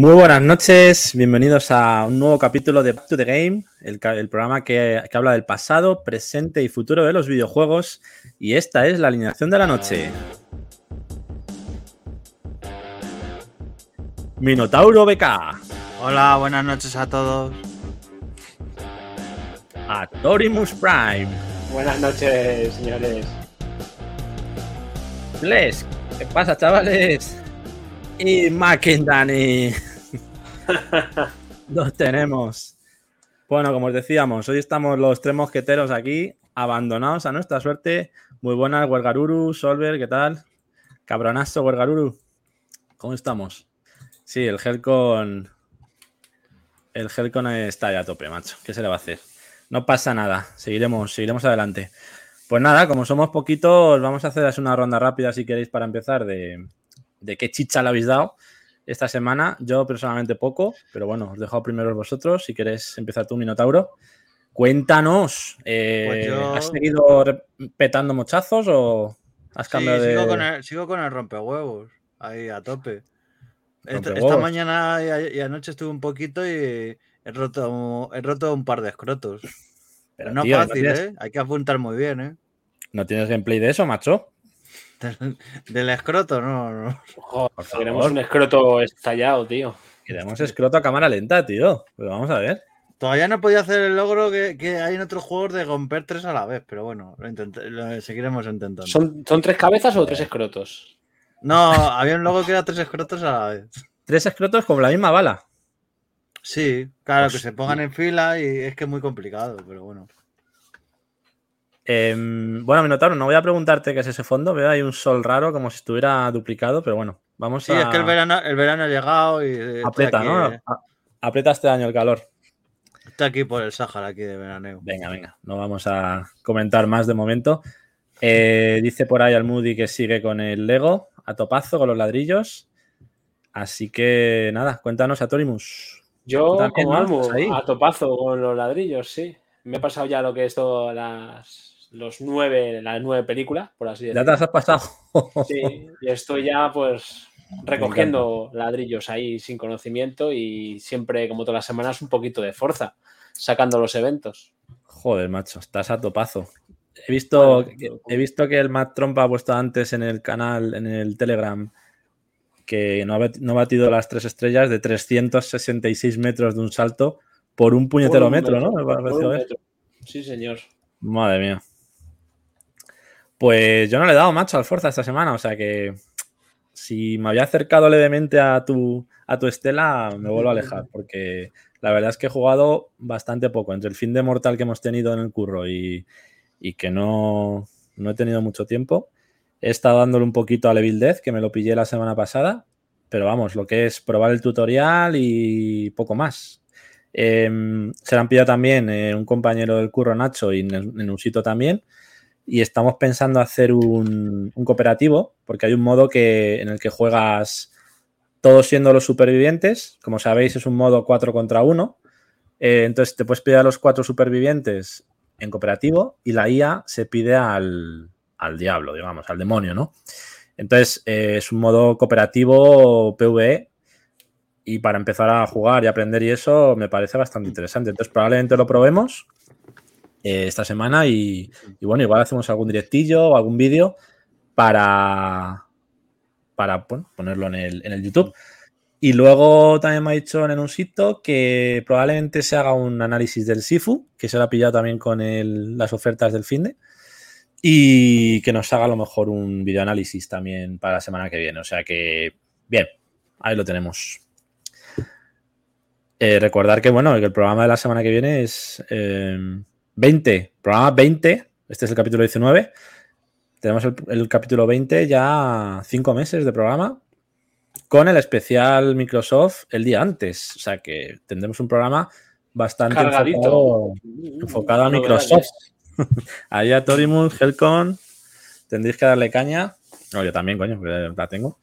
Muy buenas noches, bienvenidos a un nuevo capítulo de Back to the Game, el, el programa que, que, habla del pasado, presente y futuro de los videojuegos. Y esta es la alineación de la noche. Minotauro BK. Hola, buenas noches a todos. Atorimus Prime. Buenas noches, señores. Les, ¿qué pasa, chavales? Y Mackendani. Los tenemos. Bueno, como os decíamos, hoy estamos los tres mosqueteros aquí, abandonados a nuestra suerte. Muy buenas, Huergaruru, Solver, ¿qué tal? Cabronazo, Huergaruru. ¿Cómo estamos? Sí, el Helcon. El Helcon está ya a tope, macho. ¿Qué se le va a hacer? No pasa nada. Seguiremos, seguiremos adelante. Pues nada, como somos poquitos, vamos a hacer una ronda rápida si queréis para empezar de, de qué chicha le habéis dado esta semana. Yo personalmente poco, pero bueno, os dejo primero vosotros. Si queréis empezar tú, Minotauro. Cuéntanos, eh, pues yo... ¿has seguido petando mochazos o has cambiado sí, de...? Sigo con, el, sigo con el rompehuevos, ahí a tope. Esta, esta, mañana y, y, anoche estuve un poquito y he roto, he roto un par de escrotos. Pero no tío, fácil, no tienes... ¿eh? Hay que apuntar muy bien, ¿eh? ¿No tienes gameplay de eso, macho? Del, del escroto, no, no. Joder, queremos un escroto estallado, tío. Queremos escroto a cámara lenta, tío. Pero vamos a ver. Todavía no podía hacer el logro que, que, hay en otros juegos de romper tres a la vez, pero bueno, lo, intenté, lo seguiremos intentando. ¿Son, ¿Son, tres cabezas o tres escrotos? No, había un logo que era tres escrotos a la vez. Tres escrotos con la misma bala. Sí, claro, que se pongan en fila y es que es muy complicado, pero bueno. Eh, bueno, Minotauro, no voy a preguntarte qué es ese fondo. Veo ahí un sol raro, como si estuviera duplicado, pero bueno, vamos sí, a. Sí, es que el verano, el verano ha llegado y. Aprieta, aquí, ¿no? eh, Aprieta este año el calor. Está aquí por el Sáhara, aquí de veraneo. Venga, venga, no vamos a comentar más de momento. Eh, dice por ahí al Moody que sigue con el Lego a topazo, con los ladrillos. Así que nada, cuéntanos a Torimus. Yo, como. Almu, a topazo con los ladrillos, sí. Me he pasado ya lo que es todo las, los nueve, las nueve películas, por así Ya decirlo. te las has pasado. Sí, y estoy ya pues recogiendo ladrillos ahí sin conocimiento y siempre, como todas las semanas, un poquito de fuerza, sacando los eventos. Joder, macho, estás a topazo. He visto, he visto que el Matt Trump ha puesto antes en el canal, en el Telegram, que no ha, no ha batido las tres estrellas de 366 metros de un salto por un puñetero un metro, metro, ¿no? Me metro. Sí, señor. Madre mía. Pues yo no le he dado macho al Forza esta semana, o sea que si me había acercado levemente a tu, a tu estela, me vuelvo a alejar, porque la verdad es que he jugado bastante poco. Entre el fin de mortal que hemos tenido en el curro y, y que no, no, he tenido mucho tiempo, he estado dándole un poquito a Evil Death, que me lo pillé la semana pasada, pero vamos, lo que es probar el tutorial y poco más. Eh, se lo han pillado también eh, un compañero del curro, Nacho, y en, en un sitio también. Y estamos pensando hacer un, cooperativo, porque hay un modo que, en el que juegas todos siendo los supervivientes. Como sabéis, es un modo 4 contra 1. Eh, entonces te puedes pedir a los cuatro supervivientes en cooperativo y la IA se pide al, al diablo, digamos, al demonio, ¿no? Entonces eh, es un modo cooperativo PvE y para empezar a jugar y aprender y eso me parece bastante interesante. Entonces probablemente lo probemos eh, esta semana y, y, bueno, igual hacemos algún directillo o algún vídeo para, para bueno, ponerlo en el, en el, YouTube. Y luego también me ha dicho en un sitio que probablemente se haga un análisis del Sifu, que se lo ha pillado también con el, las ofertas del finde, y que nos haga a lo mejor un videoanálisis también para la semana que viene. O sea que, bien, ahí lo tenemos. Eh, recordar que, bueno, que el programa de la semana que viene es eh, 20, programa 20, este es el capítulo 19. Tenemos el, el capítulo 20 ya cinco meses de programa con el especial Microsoft el día antes. O sea que tendremos un programa bastante enfocado, enfocado, a Microsoft. Ahí a Torimus, Helcon, tendréis que darle caña. No, yo también, coño, porque la tengo.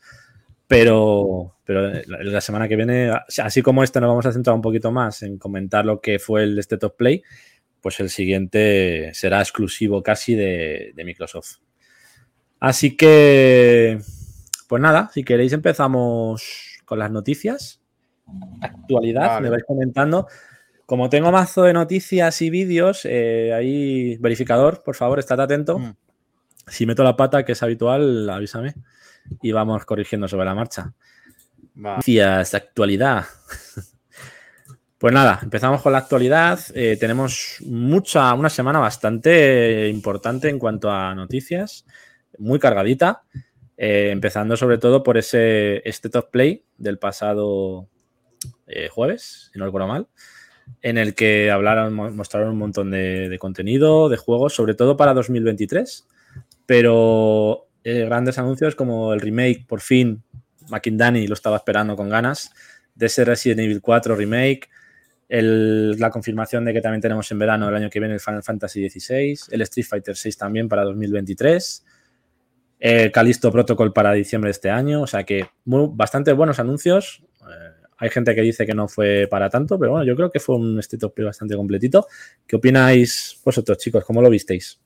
Pero, pero la semana que viene, así como este, nos vamos a centrar un poquito más en comentar lo que fue el State of Play, pues el siguiente será exclusivo casi de, de Microsoft. Así que, pues nada, si queréis empezamos con las noticias actualidad, me vais comentando. Como tengo mazo de noticias y vídeos, eh, ahí verificador, por favor, estate atento. Mm. Si meto la pata, que es habitual, avísame y vamos corrigiendo sobre la marcha. Noticias, actualidad. Pues nada, empezamos con la actualidad. Eh, tenemos mucha, una semana bastante importante en cuanto a noticias, muy cargadita, eh, empezando sobre todo por ese State of Play del pasado eh, jueves, si no recuerdo mal, en el que hablaron, mostraron un montón de, contenido, de juegos, sobre todo para 2023, pero grandes anuncios como el remake, por fin, McIndani lo estaba esperando con ganas, de ese Resident Evil 4 remake, la confirmación de que también tenemos en verano del año que viene el Final Fantasy XVI, el Street Fighter VI también para 2023, el Calisto Protocol para diciembre de este año, o sea que bastante buenos anuncios. Eh, hay gente que dice que no fue para tanto, pero bueno, yo creo que fue un State of bastante completito. ¿Qué opináis vosotros, chicos? ¿Cómo lo visteis?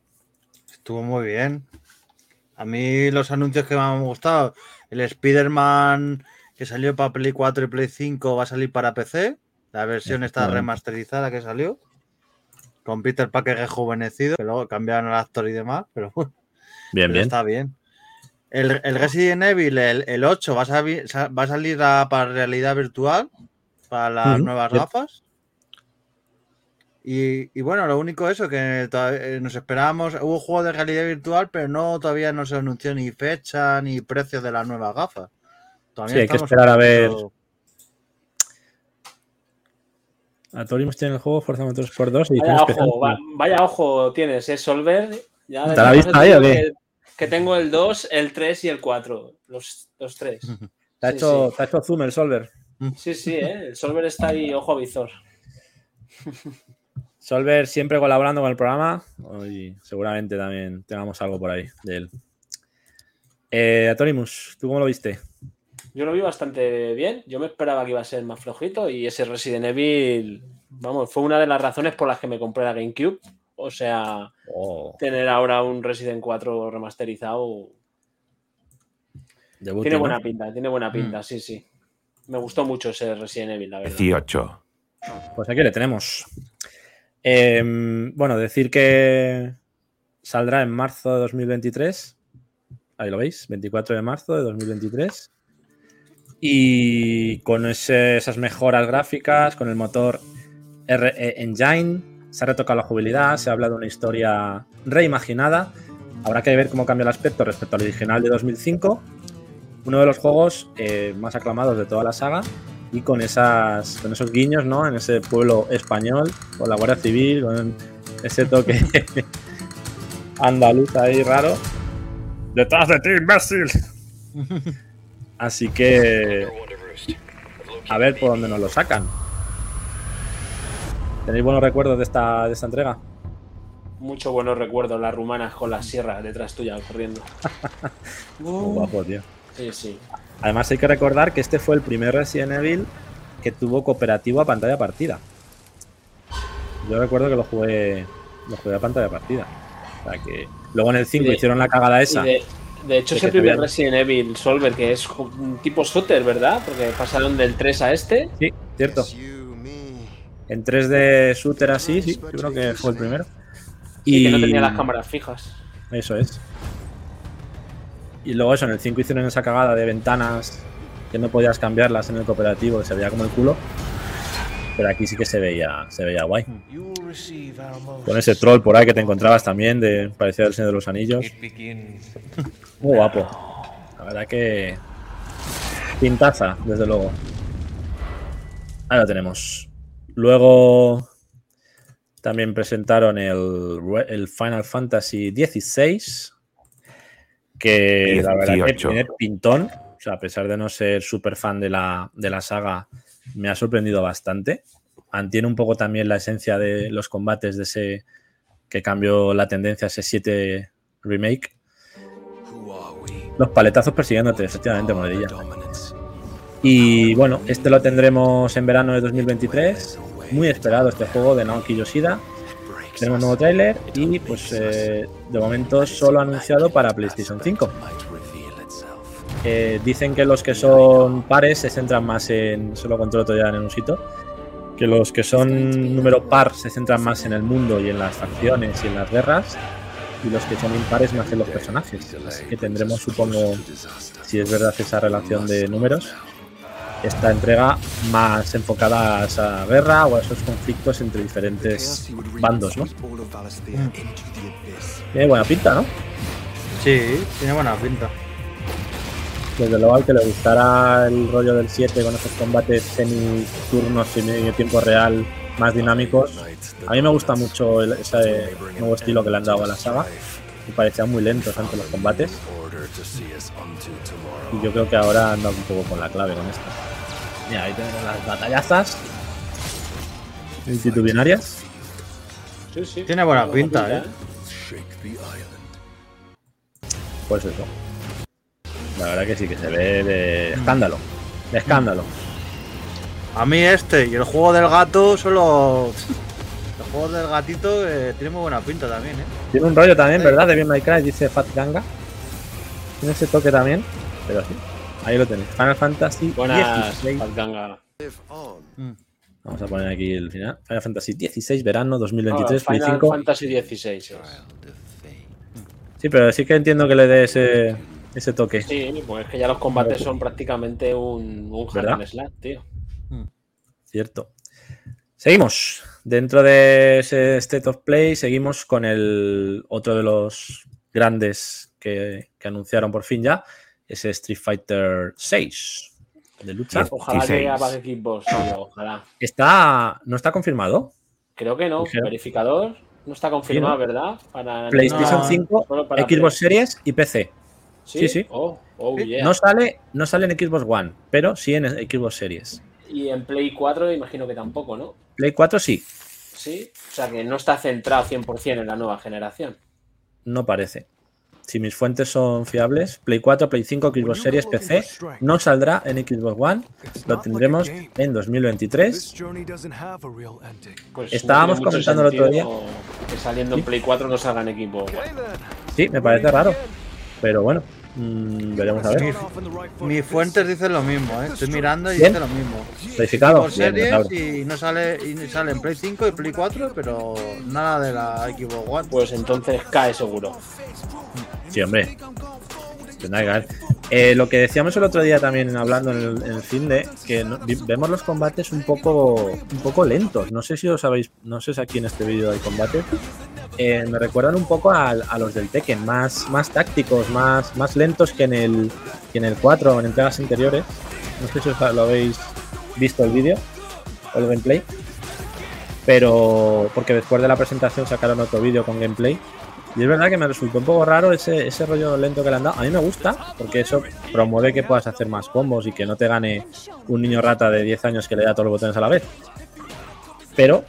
Estuvo muy bien. A mí los anuncios que me han gustado, el Spider-Man que salió para Play 4 y Play 5 va a salir para PC. La versión está remasterizada que salió. Con Peter Parker rejuvenecido, que luego cambiaron el actor y demás, pero bien, bien. está bien. El, Resident Evil, el, 8, va a, va a salir para realidad virtual, para las nuevas gafas. Y, bueno, lo único eso, que eh, nos esperábamos, hubo juego de realidad virtual, pero no todavía no se anunció ni fecha ni precio de las nuevas gafas. sí, hay que esperar a ver. Atorimus tiene el juego Forza Motorsport 2 y vaya ojo, vaya ojo tienes, es Solver. Ya ¿Te la vista ahí o qué? Que, tengo el 2, el 3 y el 4. Los, los 3. Te ha hecho, hecho, zoom el Solver. Sí, sí, ¿eh? el Solver está ahí, ojo a visor. Solver siempre colaborando con el programa. Y seguramente también tengamos algo por ahí de él. Eh, Atorimus, ¿tú cómo lo viste? Yo lo vi bastante bien. Yo me esperaba que iba a ser más flojito y ese Resident Evil, vamos, fue una de las razones por las que me compré la GameCube. O sea, oh. tener ahora un Resident 4 remasterizado. tiene buena pinta, tiene buena pinta, mm. sí, sí. Me gustó mucho ese Resident Evil, la verdad. 18. Pues aquí le tenemos. Em, bueno, decir que saldrá en marzo de 2023. Ahí lo veis, 24 de marzo de 2023. Y con esas mejoras gráficas, con el motor RE Engine, se ha retocado la jugabilidad, se ha hablado de una historia reimaginada. Habrá que ver cómo cambia el aspecto respecto al original de 2005. Uno de los juegos eh, más aclamados de toda la saga y con, esas, con esos guiños ¿no? en ese pueblo español, con la Guardia Civil, con ese toque andaluz ahí raro. ¡Detrás de ti, imbécil! Así que a ver por dónde nos lo sacan. ¿Tenéis buenos recuerdos de esta, de esta entrega? Muchos buenos recuerdos, las rumanas con la sierra detrás tuya corriendo. Muy guapo, tío. Sí, sí. Además hay que recordar que este fue el primer Resident Evil que tuvo cooperativo a pantalla partida. Yo recuerdo que lo jugué, lo jugué a pantalla partida. O sea que luego en el 5 hicieron la cagada esa. De hecho, es el primer Resident Evil Solver que es un tipo shooter, ¿verdad? Porque pasaron del 3 a este. Sí, cierto. En 3 de shooter así, sí, yo creo que fue el primero. Y, que no tenía las cámaras fijas. Eso es. Y luego eso, en el 5 hicieron esa cagada de ventanas que no podías cambiarlas en el cooperativo, que se veía como el culo. Pero aquí sí que se veía, se veía guay. Con ese troll por ahí que te encontrabas también, de parecía el Señor de los Anillos. Muy guapo. La verdad que. Pintaza, desde luego. Ahí lo tenemos. Luego también presentaron el, Final Fantasy XVI. Que la verdad que tiene pintón. O sea, a pesar de no ser súper fan de la, de la saga, me ha sorprendido bastante. Mantiene un poco también la esencia de los combates de ese que cambió la tendencia ese 7 remake. Los paletazos persiguiéndote, efectivamente, monedilla. Y bueno, este lo tendremos en verano de 2023. Muy esperado este juego de Naoki Yoshida. Tenemos un nuevo tráiler y pues eh, de momento solo anunciado para PlayStation 5. Eh, dicen que los que son pares se centran más en. Solo controlo todavía en un sitio. Que los que son número par se centran más en el mundo y en las facciones y en las guerras. Y los que son impares más en los personajes. Así que tendremos, supongo, si es verdad esa relación de números, esta entrega más enfocada a esa guerra o a esos conflictos entre diferentes bandos, ¿no? Tiene buena pinta, ¿no? Sí, tiene buena pinta. Desde luego al que le gustará el rollo del 7 con esos combates semi-turnos, semi tiempo real, más dinámicos. A mí me gusta mucho ese nuevo estilo que le han dado a la saga. Me parecían muy lentos antes los combates. Y yo creo que ahora anda un poco con la clave con esto. Mira, ahí tenemos las batallazas. Multitudinarias. Sí, sí. Tiene buena pinta, ¿eh? Pues eso. La verdad que sí, que se ve de escándalo. De escándalo. A mí este y el juego del gato solo. El juego del gatito eh, tiene muy buena pinta también, ¿eh? Tiene un rollo también, ¿verdad? De Bien My Cry, dice Fat Ganga. Tiene ese toque también, pero sí. Ahí lo tenéis. Final Fantasy Buenas, Fat Ganga. Mm. Vamos a poner aquí el final. Final Fantasy 16, verano 2023, no, Final Fantasy 16. Sí, pero sí que entiendo que le dé ese, ese toque. Sí, pues es que ya los combates son prácticamente un, un hack slash, tío. Hmm. Cierto. Seguimos. Dentro de ese State of Play, seguimos con el otro de los grandes que, que anunciaron por fin ya, ese Street Fighter 6 de lucha. Ojalá que haga Xbox, ojalá. Está, ¿No está confirmado? Creo que no. Verificador no está confirmado, ¿verdad? Para PlayStation 5, Xbox Series y PC. Sí, sí. Oh, oh, no, sale, no sale en Xbox One, pero sí en Xbox Series. Y en Play 4 imagino que tampoco, ¿no? Play 4 sí. Sí, o sea que no está centrado 100% en la nueva generación. No parece. Si mis fuentes son fiables, Play 4, Play 5, Xbox Series, PC, no saldrá en Xbox One, lo tendremos en 2023. Pues Estábamos comentando el otro día. Que saliendo en Play 4 no salga en Xbox One. Sí, me parece raro. Pero bueno, mmm, veremos a ver. Mis fuentes dicen lo mismo, ¿eh? Estoy mirando y dice lo mismo. Verificado. Por series y no sale, y sale en Play 5 y Play 4, pero nada de la Xbox One. Pues entonces cae seguro. Sí, hombre. Tendrá que caer. Eh, lo que decíamos el otro día también hablando en el, en el fin de que vemos los combates un poco un poco lentos. No sé si os sabéis, no sé si aquí en este vídeo hay combates. Eh, me recuerdan un poco a, los del Tekken, más, más tácticos, más, más lentos que en el que en el 4 o en entregas anteriores. No sé si os lo habéis visto el vídeo o el gameplay. Pero porque después de la presentación sacaron otro vídeo con gameplay y es verdad que me resultó un poco raro ese, ese rollo lento que le han dado. A mí me gusta, porque eso promueve que puedas hacer más combos y que no te gane un niño rata de 10 años que le da todos los botones a la vez. Pero,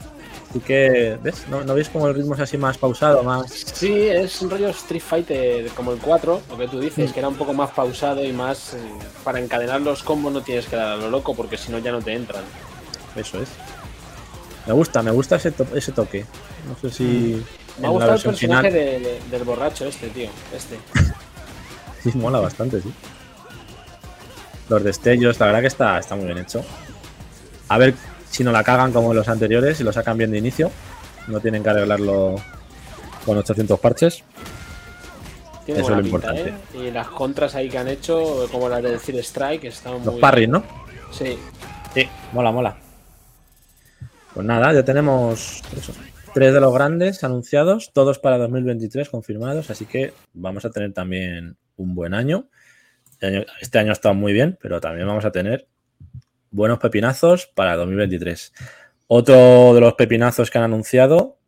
sí que, ¿ves? ¿No, ¿No veis como el ritmo es así más pausado? más Sí, es un rollo Street Fighter como el 4, lo que tú dices, mm. que era un poco más pausado y más. Eh, para encadenar los combos no tienes que dar a lo loco, porque si no ya no te entran. Eso es. Me gusta, me gusta ese, ese toque. No sé si. Mm. Me ha gustado el personaje del borracho este, tío. Este. sí, mola bastante, sí. Los destellos, la verdad que está, está muy bien hecho. A ver si no la cagan como los anteriores y lo sacan bien de inicio. No tienen que arreglarlo con 800 parches. Eso es lo importante. ¿eh? Y las contras ahí que han hecho, como las de decir Strike, están muy. Los parries, ¿no? Sí. Sí, mola, mola. Pues nada, ya tenemos Tres de los grandes anunciados, todos para 2023 confirmados, así que vamos a tener también un buen año. Este año, ha estado muy bien, pero también vamos a tener buenos pepinazos para 2023. Otro de los pepinazos que han anunciado,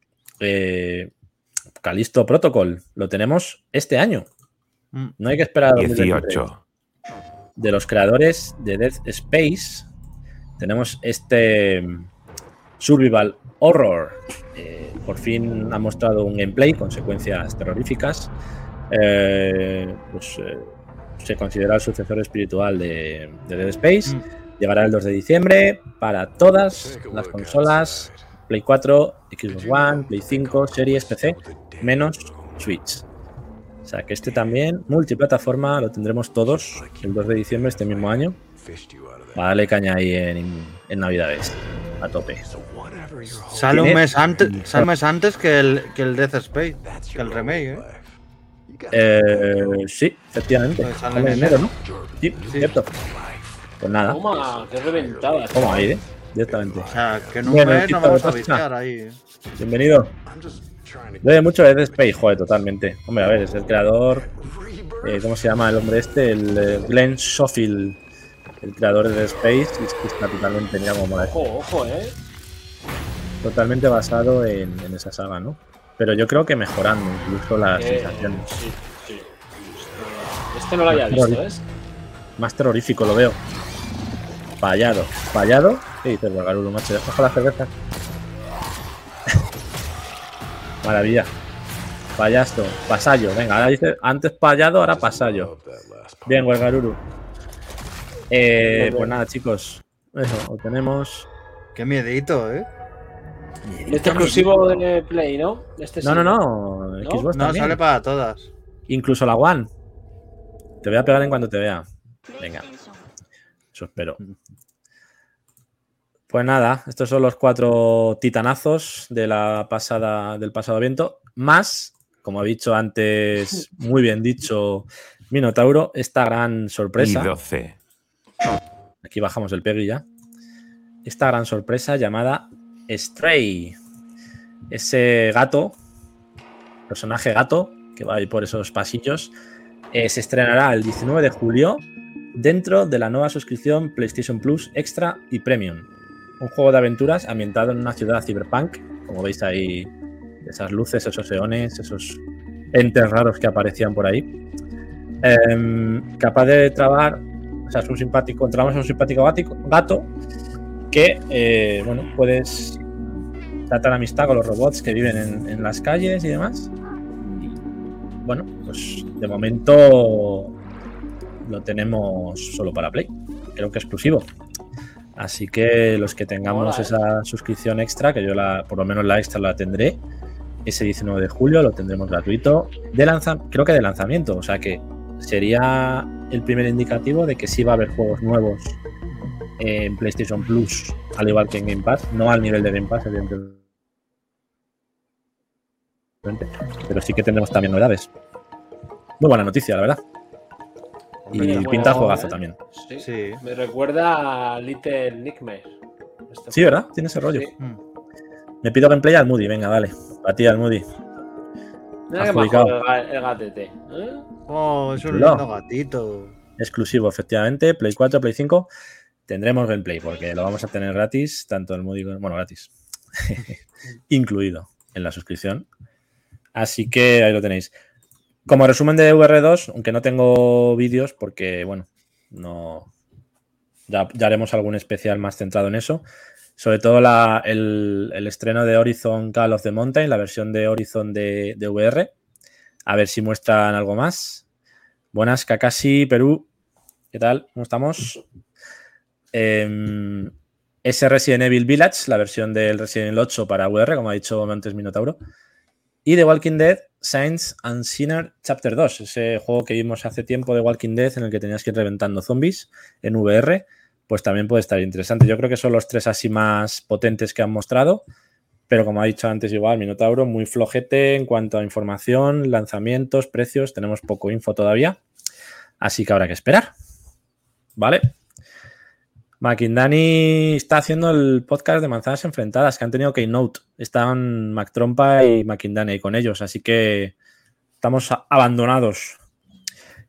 eh, Calisto Protocol, lo tenemos este año. Mm. No hay que esperar a 18. De los creadores de Death Space, tenemos este Survival Horror. Eh, por fin ha mostrado un gameplay con secuencias terroríficas. Eh, pues eh, se considera el sucesor espiritual de, Dead Space. Mm. Llegará el 2 de diciembre para todas las consolas Play 4, Xbox One, Play 5, Series, PC, menos Switch. O sea que este también, multiplataforma, lo tendremos todos el 2 de diciembre este mismo año. Vale, caña ahí en, en Navidades, a tope. Sale un mes antes, sale un mes antes que el, que el Death Space, que el remake, ¿eh? Eh, sí, efectivamente. Pues sale Sale en en enero, ¿no? Sí, cierto. Pues nada, Toma, qué reventada. toma ahí, ¿eh? Directamente. O sea, que un Bueno, nos vamos a viciar ahí. ¿eh? Bienvenido. Debe mucho de Dead Space, joder, totalmente. Hombre, a ver, es el creador. eh, ¿Cómo se llama el hombre este? El eh, Glenn Schofield, el creador de Dead Space. Y es que está totalmente, mira cómo mola, Ojo, ojo, eh. totalmente basado en, en esa saga, ¿no? Pero yo creo que mejorando incluso las Eh, sensaciones. sí, sí. Este no lo había visto, ¿ves? Más terrorífico lo veo. Fallado. ¿Fallado? ¿Qué dices, Garuru, macho? Deja la cerveza. Maravilla. Payasto. Pasallo. Venga, ahora dice antes payado, ahora pasallo. Bien, Garuru. Eh, pues nada, chicos. Eso, lo tenemos. Qué miedito, ¿eh? Este exclusivo de Play, ¿no? Este No, sí. no, no. Xbox No, también. sale para todas. Incluso la One. Te voy a pegar en cuanto te vea. Venga. Eso espero. Pues nada, estos son los cuatro titanazos de la pasada, del pasado evento. Más, como ha dicho antes, muy bien dicho Minotauro, esta gran sorpresa. Nido C. Aquí bajamos el peggy ya. Esta gran sorpresa llamada Stray. Ese gato, personaje gato, que va ahí por esos pasillos, eh, se estrenará el 19 de julio dentro de la nueva suscripción PlayStation Plus Extra y Premium. Un juego de aventuras ambientado en una ciudad cyberpunk, como veis ahí, esas luces, esos eones, esos entes raros que aparecían por ahí. Em, capaz de trabar o sea, es un simpático, encontramos un simpático gato que, eh, bueno, puedes tratar amistad con los robots que viven en, en las calles y demás. Y, bueno, pues de momento lo tenemos solo para Play, creo que exclusivo. Así que los que tengamos ¿eh? esa suscripción extra, que yo la, por lo menos la extra la tendré, ese 19 de julio lo tendremos gratuito. De lanza, creo que de lanzamiento, o sea que sería el primer indicativo de que sí va a haber juegos nuevos en PlayStation Plus, al igual que en Game Pass, no al nivel de Game Pass, evidentemente. Pero sí que tendremos también novedades. Muy buena noticia, la verdad. Y pinta juegazo ¿eh? también. Sí. Sí. Me recuerda a Little Nightmare. Este Sí, ¿verdad? Tiene ese rollo. Sí. Mm. Me pido gameplay al Moody, venga, dale. A ti al Moody. Mira el, el gatete. ¿eh? Oh, es un lindo gatito. Exclusivo, efectivamente. Play 4, Play 5. Tendremos gameplay porque lo vamos a tener gratis, tanto el Moody, como- bueno, gratis. Incluido en la suscripción. Así que ahí lo tenéis. Como resumen de VR2, aunque no tengo vídeos porque, bueno, no. Ya, haremos algún especial más centrado en eso. Sobre todo el, estreno de Horizon Call of the Mountain, la versión de Horizon de, de VR. A ver si muestran algo más. Buenas, Kakashi, Perú. ¿Qué tal? ¿Cómo estamos? Em, ese Resident Evil Village, la versión del Resident Evil 8 para VR, como ha dicho antes Minotauro. Y The Walking Dead, Saints and Sinner Chapter 2, ese juego que vimos hace tiempo de Walking Dead en el que tenías que ir reventando zombies en VR, pues también puede estar interesante. Yo creo que son los tres así más potentes que han mostrado, pero como ha dicho antes igual Minotauro, muy flojete en cuanto a información, lanzamientos, precios, tenemos poco info todavía, así que habrá que esperar. ¿Vale? Makindani está haciendo el podcast de Manzanas Enfrentadas, que han tenido Keynote. Están Mac Trompa y Makindani ahí con ellos, así que estamos abandonados.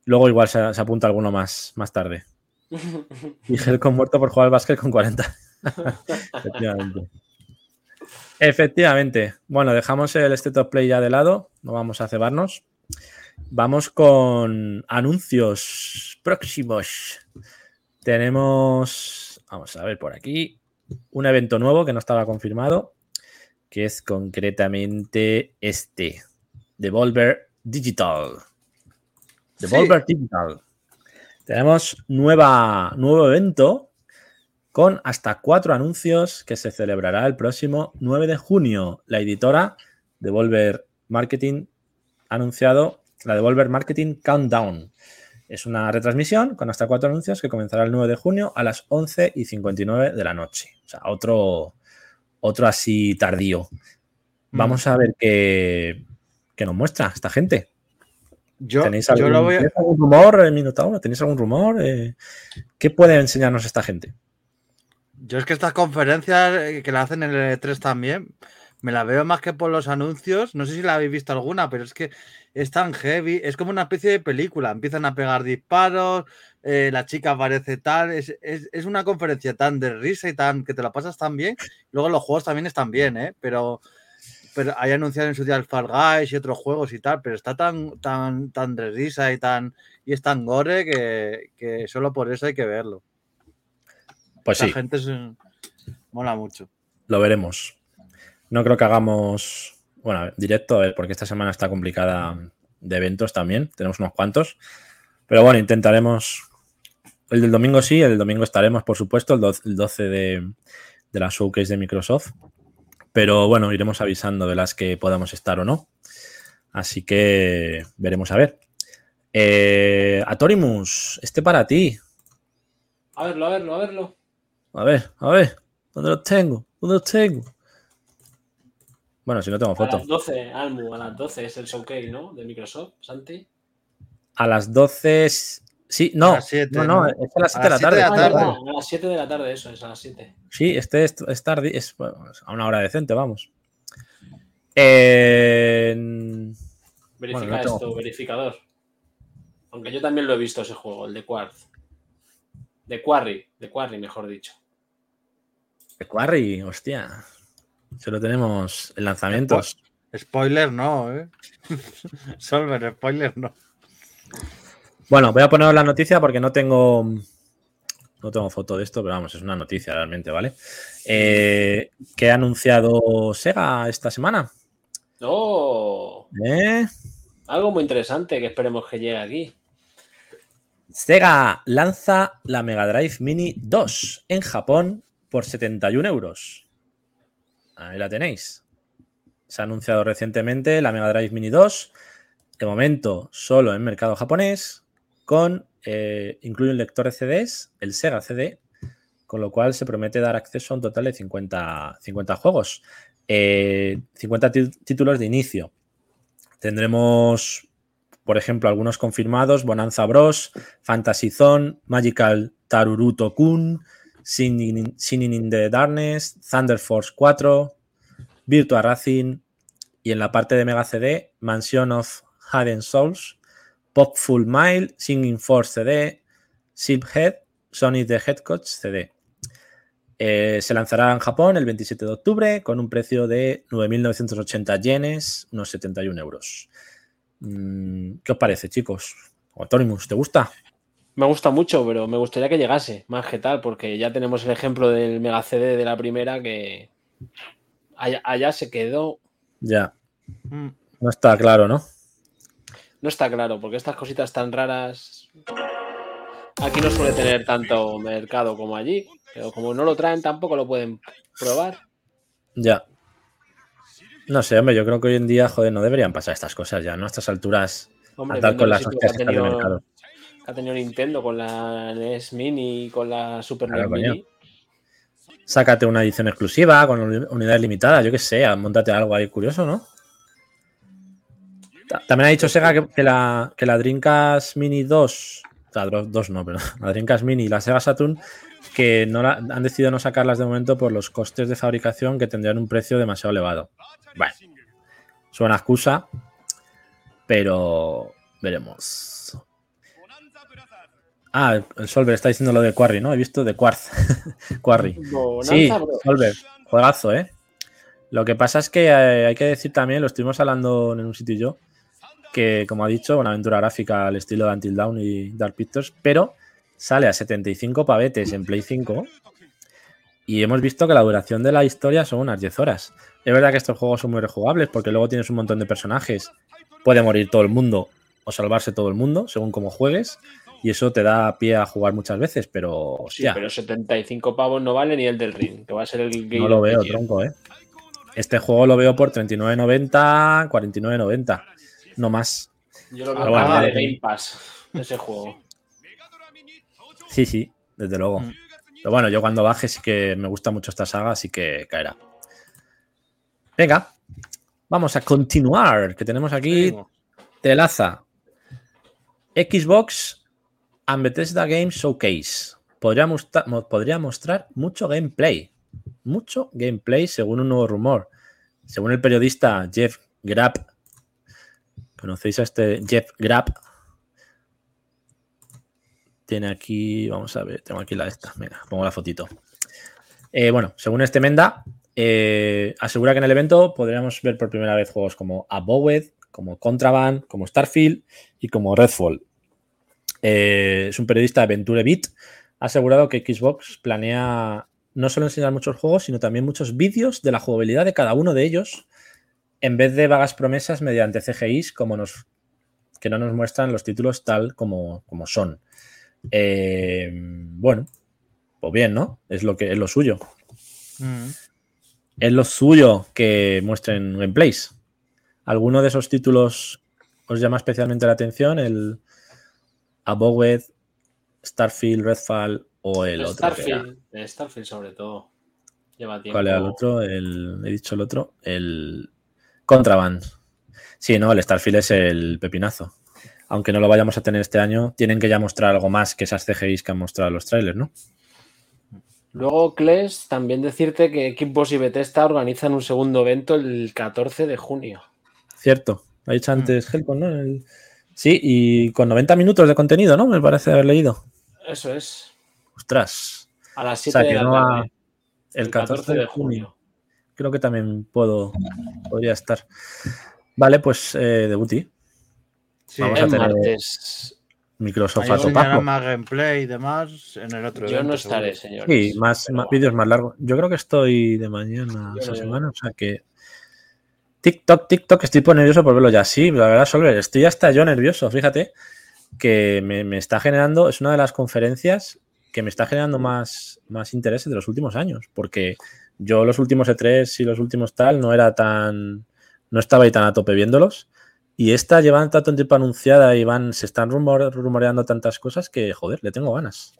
Luego igual se, se apunta alguno más, más tarde. Y Helcom muerto por jugar al básquet con 40. Efectivamente. Efectivamente. Bueno, dejamos el State of Play ya de lado. No vamos a cebarnos. Vamos con anuncios próximos. Tenemos, vamos a ver por aquí, un evento nuevo que no estaba confirmado, que es concretamente este, Devolver Digital. Devolver Digital. Tenemos nueva, nuevo evento con hasta cuatro anuncios que se celebrará el próximo 9 de junio. La editora Devolver Marketing ha anunciado la Devolver Marketing Countdown. Es una retransmisión con hasta cuatro anuncios que comenzará el 9 de junio a las 11 y 59 de la noche. O sea, otro, otro así tardío. Mm. Vamos a ver qué, qué nos muestra esta gente. Yo, ¿Tenéis algún, rumor, Minotauro? ¿Tenéis algún rumor? Eh, ¿Qué puede enseñarnos esta gente? Yo es que estas conferencias eh, que la hacen en el E3 también, me la veo más que por los anuncios. No sé si la habéis visto alguna, pero es que es tan heavy. Es como una especie de película. Empiezan a pegar disparos, eh, la chica aparece tal. Es, es, una conferencia tan de risa y tan que te la pasas tan bien. Luego los juegos también están bien, ¿eh? Pero pero hay anunciado en su día el Fall Guys y otros juegos y tal, pero está tan, tan, tan de risa y tan y es tan gore que, solo por eso hay que verlo. Pues La gente mola mucho. Lo veremos. No creo que hagamos, bueno, directo, a ver, porque esta semana está complicada de eventos también, tenemos unos cuantos, pero bueno, intentaremos. El del domingo sí, el del domingo estaremos, por supuesto, el 12 de, de la showcase de Microsoft. Pero bueno, iremos avisando de las que podamos estar o no. Así que veremos a ver. Eh, Atorimus, este para ti. A verlo, a verlo, a verlo. A ver, a ver. ¿Dónde los tengo? ¿Dónde los tengo? Bueno, si no tengo foto. A las 12, Almu, a las 12 es el showcase, ¿no? De Microsoft, Santi. A las 12 Sí, no, no, no, es a las 7 de la tarde. A las 7 de la tarde, eso es, a las 7. Sí, este es, tarde, es a una hora decente, vamos. Eh... Verifica esto, verificador. Aunque yo también lo he visto ese juego, el de Quartz. De Quarry, de Quarry, mejor dicho. De Quarry, hostia. Solo tenemos el lanzamiento. Spoiler no, ¿eh? Solver, spoiler no. Bueno, voy a poner la noticia porque no tengo. No tengo foto de esto, pero vamos, es una noticia realmente, ¿vale? Eh, ¿Qué ha anunciado Sega esta semana? ¡Oh! ¿Eh? Algo muy interesante que esperemos que llegue aquí. Sega lanza la Mega Drive Mini 2 en Japón por 71 euros. Ahí la tenéis. Se ha anunciado recientemente la Mega Drive Mini 2. De momento, solo en mercado japonés con, eh, incluye un lector de CDs, el Sega CD, con lo cual se promete dar acceso a un total de 50, 50 juegos, 50 eh, títulos de inicio. Tendremos, por ejemplo, algunos confirmados, Bonanza Bros, Fantasy Zone, Magical Taruruto Kun, Singing in the Darkness, Thunder Force 4, Virtua Racing y en la parte de Mega CD, Mansion of Hidden Souls, Pop Full Mile, Singing Force CD, Head, Sonic the Hedgehog CD. Eh, se lanzará en Japón el 27 de octubre con un precio de 9.980 yenes, unos 71 euros. Mm, ¿Qué os parece, chicos? Autónimos, ¿te gusta? Me gusta mucho, pero me gustaría que llegase, más que tal, porque ya tenemos el ejemplo del Mega CD de la primera que allá se quedó. Ya. Mm. No está claro, ¿no? No está claro, porque estas cositas tan raras aquí no suele tener tanto mercado como allí, pero como no lo traen tampoco lo pueden probar. Ya. No sé, hombre, yo creo que hoy en día, joder, no deberían pasar estas cosas ya, ¿no? A estas alturas, hombre, con las que ha tenido, mercado. Ha tenido Nintendo con la NES Mini y con la Super NES Mini. Sácate una edición exclusiva con unidades limitadas, yo qué sé, montate algo ahí curioso, ¿no? También ha dicho Sega que, la, que la Dreamcast Mini 2, o sea, 2 no, pero la Dreamcast Mini y la Sega Saturn, que no han decidido no sacarlas de momento por los costes de fabricación que tendrían un precio demasiado elevado. Bueno, es una excusa, pero veremos. Ah, el Solver está diciendo lo de Quarry, ¿no? He visto de Quartz. Quarry. Sí, Solver, juegazo, ¿eh? Lo que pasa es que eh, hay que decir también, lo estuvimos hablando en un sitio y yo, que, como ha dicho, una aventura gráfica al estilo de Until Dawn y Dark Pictures, pero sale a 75 pavetes en Play 5 y hemos visto que la duración de la historia son unas 10 horas. Es verdad que estos juegos son muy rejugables porque luego tienes un montón de personajes, puede morir todo el mundo o salvarse todo el mundo, según cómo juegues, y eso te da pie a jugar muchas veces, pero... Sí, pero 75 pavos no vale ni el del ring, que va a ser el No lo veo, tronco, ¿eh? Este juego lo veo por 39.90, 49.90 no más. Yo lo veo ah, de Game Pass, ese juego. Sí, sí, desde luego. Mm. Pero bueno, yo cuando baje sí que me gusta mucho esta saga, así que caerá. Venga, vamos a continuar, que tenemos aquí Telaza. Xbox and Bethesda Games Showcase. Podría, podría mostrar mucho gameplay. Mucho gameplay según un nuevo rumor. Según el periodista Jeff Grapp. ¿Conocéis a este Jeff Grapp? Tiene aquí, vamos a ver, tengo aquí la esta. Venga, pongo la fotito. Eh, bueno, según este Menda, eh, asegura que en el evento podríamos ver por primera vez juegos como Abowed, como Contraband, como Starfield y como Redfall. Eh, es un periodista de Venture Beat. Ha asegurado que Xbox planea no solo enseñar muchos juegos, sino también muchos vídeos de la jugabilidad de cada uno de ellos, en vez de vagas promesas mediante CGIs como nos, que no nos muestran los títulos tal como, como son. Eh, bueno, pues bien, ¿no? Es lo que es lo suyo. Mm. Es lo suyo que muestren gameplays. ¿Alguno de esos títulos os llama especialmente la atención? El Abowed, Starfield, Redfall o el, otro. Starfield, Starfield sobre todo. Lleva tiempo. ¿Cuál era el otro? El, he dicho el otro. El Contraband. Sí, no, el Starfield es el pepinazo aunque no lo vayamos a tener este año, tienen que ya mostrar algo más que esas CGIs que han mostrado los trailers, ¿no? Luego, Kles, también decirte que Xbox y Bethesda organizan un segundo evento el 14 de junio. Cierto, ha dicho antes mm. Helcon, ¿no? Sí, y con 90 minutos de contenido, ¿no? Me parece haber leído. Eso es. Ostras. A las 7 de la tarde. El 14, de junio. Creo que también puedo, podría estar. Vale, pues eh, debuti. Vamos a tener martes. Microsoft a más gameplay y demás en el otro Yo no estaré, señor. Sí, más, vídeos más largos. Yo creo que estoy de mañana esa semana, o sea que. TikTok, TikTok, estoy nervioso por verlo ya. Sí, la verdad, Solver, estoy hasta yo nervioso. Fíjate que me, está generando, es una de las conferencias que me está generando más, más interés de los últimos años, porque yo los últimos E3 y los últimos tal no era tan, no estaba ahí tan a tope viéndolos y esta llevan tanto tiempo anunciada y van, se están rumoreando tantas cosas que, joder, le tengo ganas.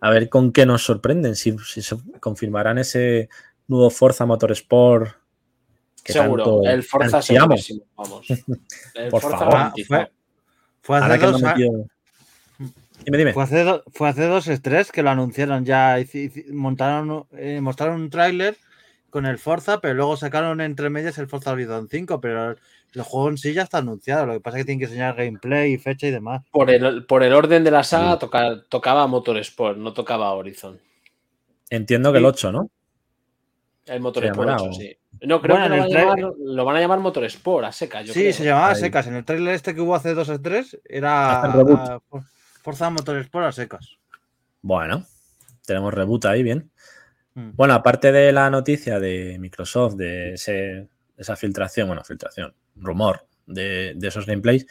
A ver con qué nos sorprenden, si, se confirmarán ese nuevo Forza Motorsport. Que Seguro, el Forza vamos. El Por Forza favor. Fue, hace dos Dime, dime. Fue hace, fue hace dos estrés que lo anunciaron ya. Montaron, eh, mostraron un tráiler con el Forza, pero luego sacaron entre medias el Forza Horizon 5, pero el juego en sí ya está anunciado, lo que pasa es que tienen que enseñar gameplay, fecha y demás. Por el, por el orden de la saga tocaba Motorsport, no tocaba Horizon. Entiendo que el 8, ¿no? El Motorsport 8, sí. No, creo que lo, van a llamar Motorsport a secas. sí, se llamaba a secas. En el trailer este que hubo hace 2 o 3 era Forza Motorsport a secas. Bueno, tenemos reboot ahí, bien. Hmm. Bueno, aparte de la noticia de Microsoft, de esa filtración, bueno, filtración, rumor de, esos gameplays.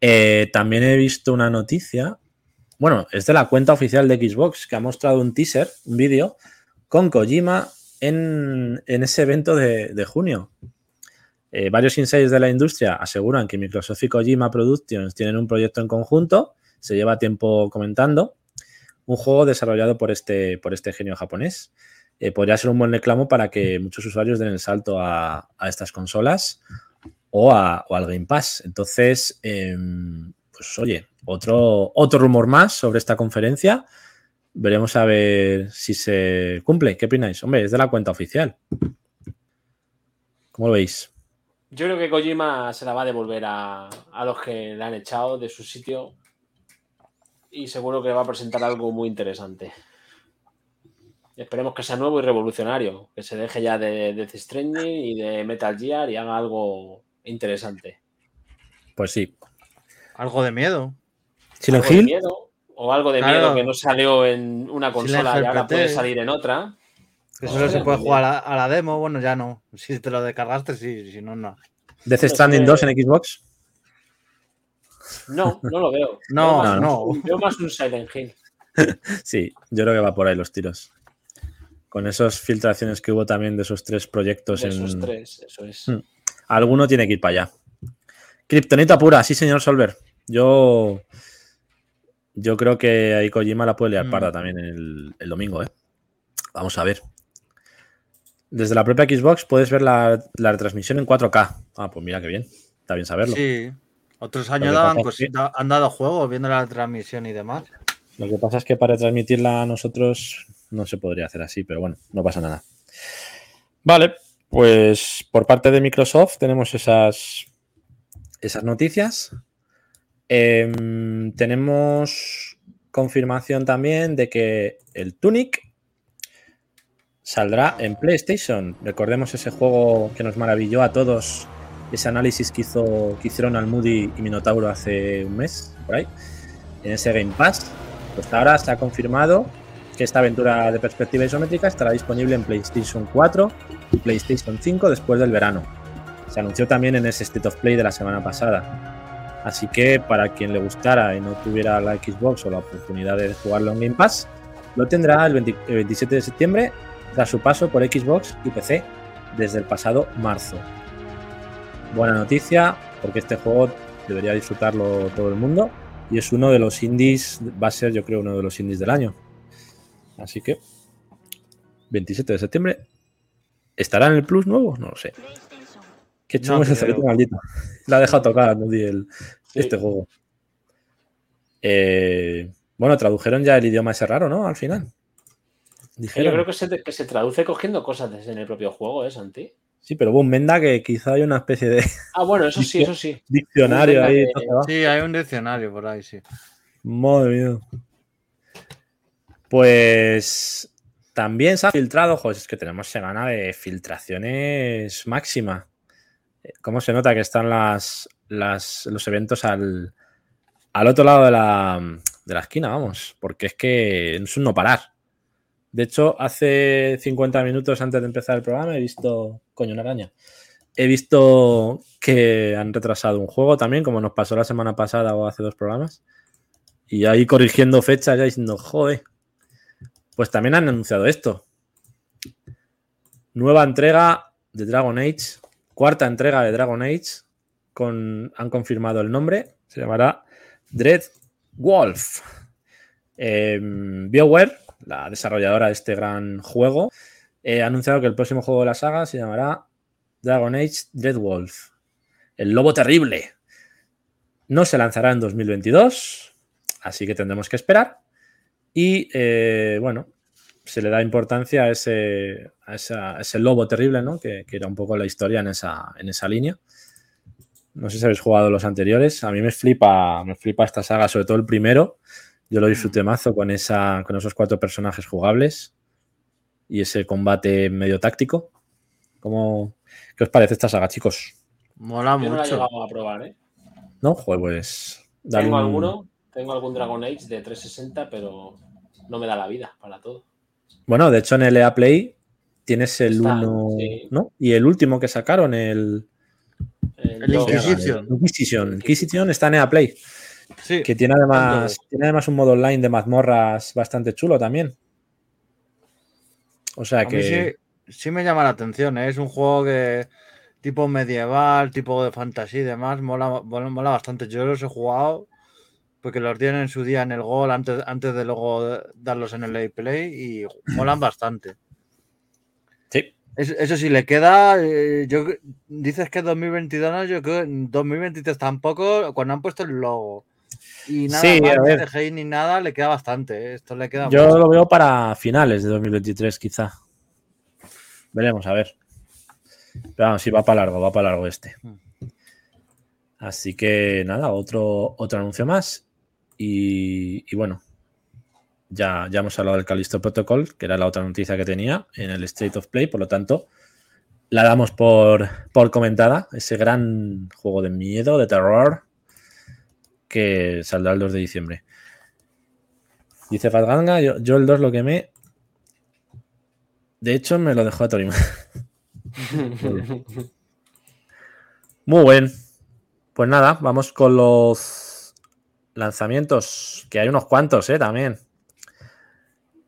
Eh, también he visto una noticia, bueno, es de la cuenta oficial de Xbox, que ha mostrado un teaser, un vídeo, con Kojima en, ese evento de, junio. Eh, varios insiders de la industria aseguran que Microsoft y Kojima Productions tienen un proyecto en conjunto, se lleva tiempo comentando, un juego desarrollado por este, por este genio japonés. Eh, podría ser un buen reclamo para que muchos usuarios den el salto a, a estas consolas o, al Game Pass. Entonces, em, pues oye, otro, otro rumor más sobre esta conferencia. Veremos a ver si se cumple. ¿Qué opináis? Hombre, es de la cuenta oficial. ¿Cómo lo veis? Yo creo que Kojima se la va a devolver a, a los que le han echado de su sitio y seguro que va a presentar algo muy interesante. Esperemos que sea nuevo y revolucionario, que se deje ya de Death Stranding y de Metal Gear y haga algo interesante. Pues sí. Algo de miedo. Silent Hill. O algo de miedo que no salió en una consola y ahora puede salir en otra. Que solo se puede jugar a la, demo, bueno, ya no. Si te lo descargaste, sí, si no, no. ¿Death Stranding 2 en Xbox? No, no lo veo. No, no, no. Veo más un Silent Hill. sí, yo creo que va por ahí los tiros. Con esas filtraciones que hubo también de esos tres proyectos. De esos tres, eso es. Hmm. Alguno tiene que ir para allá. Kryptonita pura, sí, señor Solver. Yo. Yo creo que ahí Kojima la puede liar parda mm. también el, el, domingo, ¿eh? Vamos a ver. Desde la propia Xbox puedes ver la, la retransmisión en 4K. Ah, pues mira qué bien. Está bien saberlo. Sí. Otros años daban han dado juegos viendo la transmisión y demás. Lo que pasa es que para transmitirla a nosotros no se podría hacer así, pero bueno, no pasa nada. Vale, pues por parte de Microsoft tenemos esas, esas noticias. Em, tenemos confirmación también de que el Tunic saldrá en PlayStation. Recordemos ese juego que nos maravilló a todos, ese análisis que, hizo, que hicieron al Moody y Minotauro hace un mes, por ahí, en ese Game Pass. Pues ahora se ha confirmado que esta aventura de perspectiva isométrica estará disponible en PlayStation 4 y PlayStation 5 después del verano. Se anunció también en ese State of Play de la semana pasada. Así que para quien le gustara y no tuviera la Xbox o la oportunidad de jugarlo en Game Pass, lo tendrá el, 27 de septiembre tras su paso por Xbox y PC desde el pasado marzo. Buena noticia, porque este juego debería disfrutarlo todo el mundo y es uno de los indies, va a ser yo creo uno de los indies del año. Así que 27 de septiembre estará en el Plus nuevo, no lo sé. Qué chulo ese cerrito maldito. La ha dejado tocar, no el, este juego. Eh, bueno, tradujeron ya el idioma ese raro, ¿no? Al final. Yo creo que se, que se, traduce cogiendo cosas en el propio juego, ¿eh, Santi? Sí, pero hubo un Menda que quizá hay una especie de. Ah, bueno, eso sí, eso sí. Diccionario ahí. Sí, hay un diccionario por ahí, sí. Madre mía. Pues también se ha filtrado, joder, es que tenemos semana de filtraciones máxima. ¿Cómo se nota que están los eventos al, otro lado de la, de la esquina, vamos? Porque es que es un no parar. De hecho, hace 50 minutos antes de empezar el programa he visto. Coño, una araña. He visto que han retrasado un juego también, como nos pasó la semana pasada o hace dos programas. Y ahí corrigiendo fechas, ya diciendo, joder. Pues también han anunciado esto. Nueva entrega de Dragon Age. Cuarta entrega de Dragon Age. Con, han confirmado el nombre. Se llamará Dread Wolf. Em, BioWare la desarrolladora de este gran juego, ha anunciado que el próximo juego de la saga se llamará Dragon Age Dreadwolf, el lobo terrible. No se lanzará en 2022, así que tendremos que esperar. Y eh, bueno, se le da importancia a ese, ese lobo terrible, ¿no? Que, era un poco la historia en esa, en esa línea. No sé si habéis jugado los anteriores. A mí me flipa, me flipa esta saga, sobre todo el primero. Yo lo disfruté mazo con, esa, con esos cuatro personajes jugables y ese combate medio táctico. ¿Cómo, ¿Qué os parece esta saga, chicos? Mola mucho. No la he a probar, ¿eh? No, pues. Tengo alguno, tengo algún Dragon Age de 360, pero no me da la vida para todo. Bueno, de hecho en el EA Play tienes el 1, ¿no? Y el último que sacaron, el. El, Inquisition. Inquisition. Inquisition está en EA Play que tiene además, tiene además un modo online de mazmorras bastante chulo también. O sea que. sí, me llama la atención, ¿eh? es un juego que tipo medieval, tipo de fantasía y demás, mola, mola, bastante. Yo los he jugado porque los tienen en su día en el gol antes, antes de luego darlos en el play y molan bastante. Sí. Eso, sí, le queda. Eh, yo dices que 2022 yo creo 2023 tampoco, cuando han puesto el logo y nada sí, más de ni nada, le queda bastante. ¿eh? Esto le queda Yo lo veo para finales de 2023, quizá. Veremos, a ver. Pero vamos, sí, va para largo, va para largo este. Hmm. Así que nada, otro, otro anuncio más. Y, bueno, ya, ya hemos hablado del Callisto Protocol, que era la otra noticia que tenía en el State of Play, por lo tanto, la damos por, por comentada. Ese gran juego de miedo, de terror, que saldrá el 2 de diciembre. Dice Fatganga, yo, yo el 2 lo quemé. De hecho, me lo dejó a Torima. Muy buen. Pues nada, vamos con los lanzamientos, que hay unos cuantos, ¿eh? También.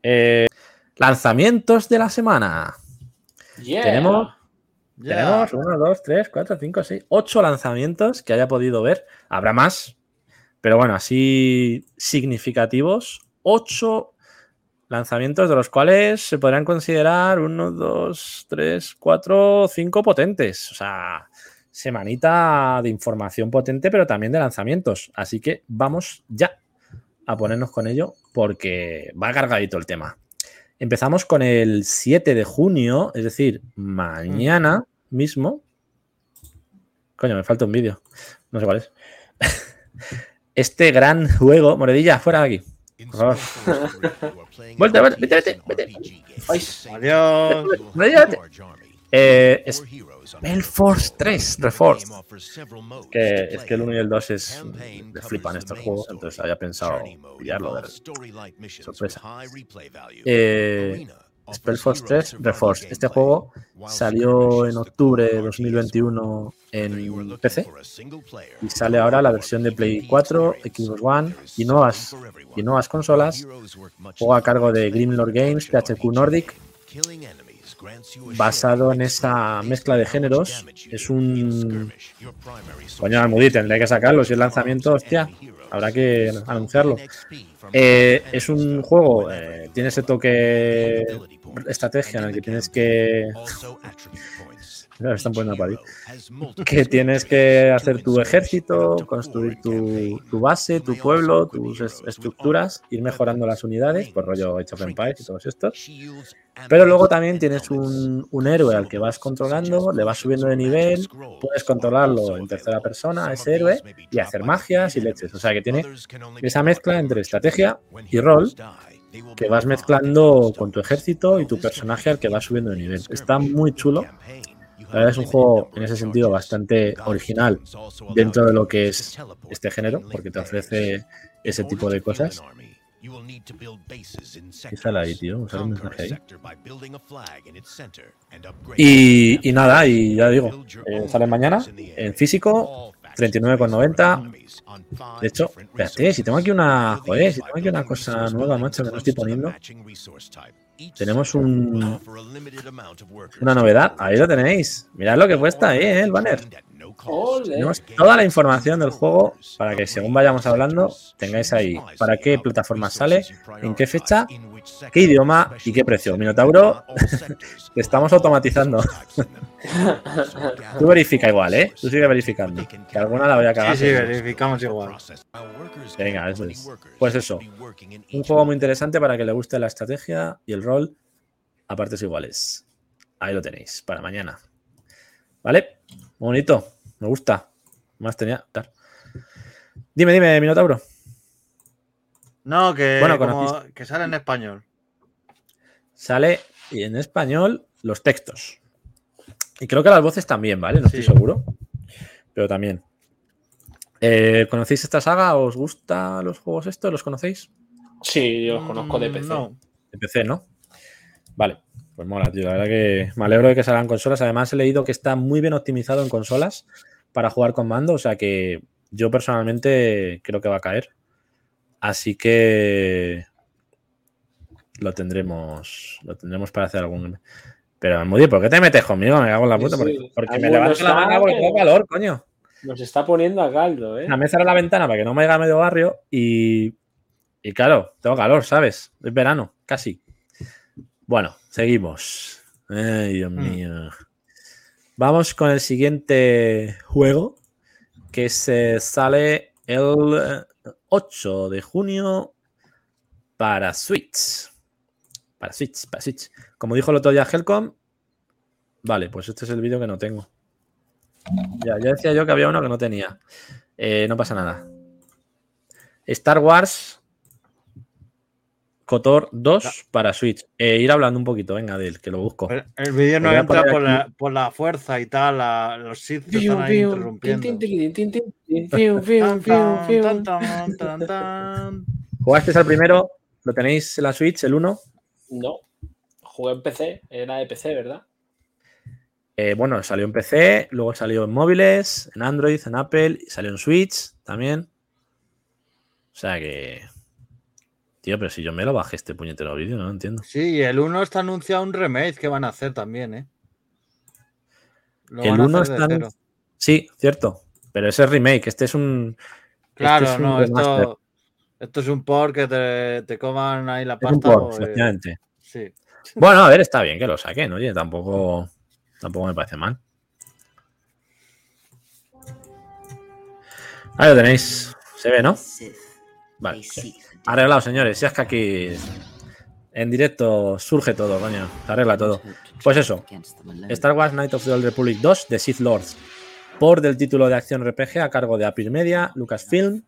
Eh, lanzamientos de la semana. Tenemos Tenemos 1, 2, 3, 4, 5, 6, 8 lanzamientos que haya podido ver. Habrá más, pero bueno, así significativos. 8 lanzamientos de los cuales se podrían considerar 1, 2, 3, 4, 5 potentes. O sea, semanita de información potente, pero también de lanzamientos. Así que vamos ya a ponernos con ello porque va cargadito el tema. Empezamos con el 7 de junio, es decir, mañana mismo. Coño, me falta un vídeo. No sé cuál es. Este gran juego. Moredilla, fuera de aquí. Por favor. Vuelta, vete, vete, vete. Adiós. Eh, es Belforce 3 Reforce. Que es que el 1 y el 2 es. Me flipan estos juegos, entonces había pensado pillarlo. De sorpresa. Eh, Spellforce 3 Reforce. Este juego salió en octubre de 2021 en PC y sale ahora la versión de Play 4, Xbox One y nuevas, y nuevas consolas. Juego a cargo de Grimlord Games, THQ Nordic basado en esa mezcla de géneros. Es un. Coño, Almudí, tendré que sacarlo. Si es lanzamiento, hostia, habrá que anunciarlo. Eh, es un juego, eh, tiene ese toque estrategia en el que tienes que. Están poniendo a Que tienes que hacer tu ejército, construir tu, tu, base, tu pueblo, tus estructuras, ir mejorando las unidades, por rollo Age of Empires y todos estos. Pero luego también tienes un, un, héroe al que vas controlando, le vas subiendo de nivel, puedes controlarlo en tercera persona, ese héroe, y hacer magias y leches. O sea que tiene esa mezcla entre estrategia y rol que vas mezclando con tu ejército y tu personaje al que vas subiendo de nivel. Está muy chulo. La verdad es un juego en ese sentido bastante original dentro de lo que es este género, porque te ofrece ese tipo de cosas. ¿Qué sale ahí, tío? Un mensaje ahí. Y, y, nada, y ya digo, eh, sale mañana en físico, 39,90. De hecho, espérate, si tengo aquí una. Joder, si tengo aquí una cosa nueva, macho, que no estoy poniendo. Tenemos un, una novedad. Ahí lo tenéis. Mirad lo que cuesta ahí, ¿eh? el banner. Tenemos toda la información del juego para que según vayamos hablando tengáis ahí para qué plataforma sale, en qué fecha, qué idioma y qué precio. Minotauro, te estamos automatizando. Tú verifica igual, ¿eh? Tú sigue verificando. Que alguna la voy a cagar. Sí, sí, verificamos igual. Venga, eso es. Pues eso. Un juego muy interesante para que le guste la estrategia y el rol a partes iguales. Ahí lo tenéis, para mañana. ¿Vale? Bonito. Me gusta. Más tenía. Dime, dime, Minotauro. No, que, que sale en español. Sale en español los textos. Y creo que las voces también, ¿vale? No estoy seguro. Pero también. Eh, ¿Conocéis esta saga? ¿Os gustan los juegos estos? ¿Los conocéis? Sí, yo los conozco de PC. No. De PC, ¿no? Vale. Pues mola, tío. La verdad que me alegro de que salgan consolas. Además, he leído que está muy bien optimizado en consolas para jugar con mando. O sea que yo personalmente creo que va a caer. Así que lo tendremos. Lo tendremos para hacer algún. Pero bien, ¿por qué te metes conmigo? Me cago en la puta. Porque, me levanto la manga porque tengo calor, coño. Nos está poniendo a caldo, ¿eh? Me cerrar la ventana para que no me haya medio barrio y. Y claro, tengo calor, ¿sabes? Es verano, casi. Bueno, seguimos. Ay, Dios mm. mío. Vamos con el siguiente juego que se sale el 8 de junio para Switch. Para Switch, para Switch. Como dijo el otro día Helcom. Vale, pues este es el vídeo que no tengo. Ya, ya decía yo que había uno que no tenía. Eh, no pasa nada. Star Wars Cotor 2 para Switch. Eh, ir hablando un poquito, venga, del que lo busco. El, vídeo no entra por la, por la, fuerza y tal, los Sith están ahí interrumpiendo. ¿Jugaste al primero? ¿Lo tenéis en la Switch, el 1? No, jugué en PC, era de PC, ¿verdad? Eh, bueno, salió en PC, luego salió en móviles, en Android, en Apple, y salió en Switch también. O sea que Tío, pero si yo me lo bajé este puñetero vídeo, no lo entiendo. Sí, el 1 está anunciado un remake que van a hacer también, ¿eh? el 1 está. Sí, cierto. Pero ese es remake. Este es un. Este claro, no, esto, esto, es un por que te, te coman ahí la pasta. Es un por, efectivamente. Sí. Bueno, a ver, está bien que lo saquen, oye, tampoco, tampoco me parece mal. Ahí lo tenéis. Se ve, ¿no? Vale. Arreglado, señores. Si es que aquí en directo surge todo, coño. Se arregla todo. Pues eso. Star Wars Knight of the Republic 2 de Sith Lords. Por del título de acción RPG a cargo de Apple Media, Lucasfilm.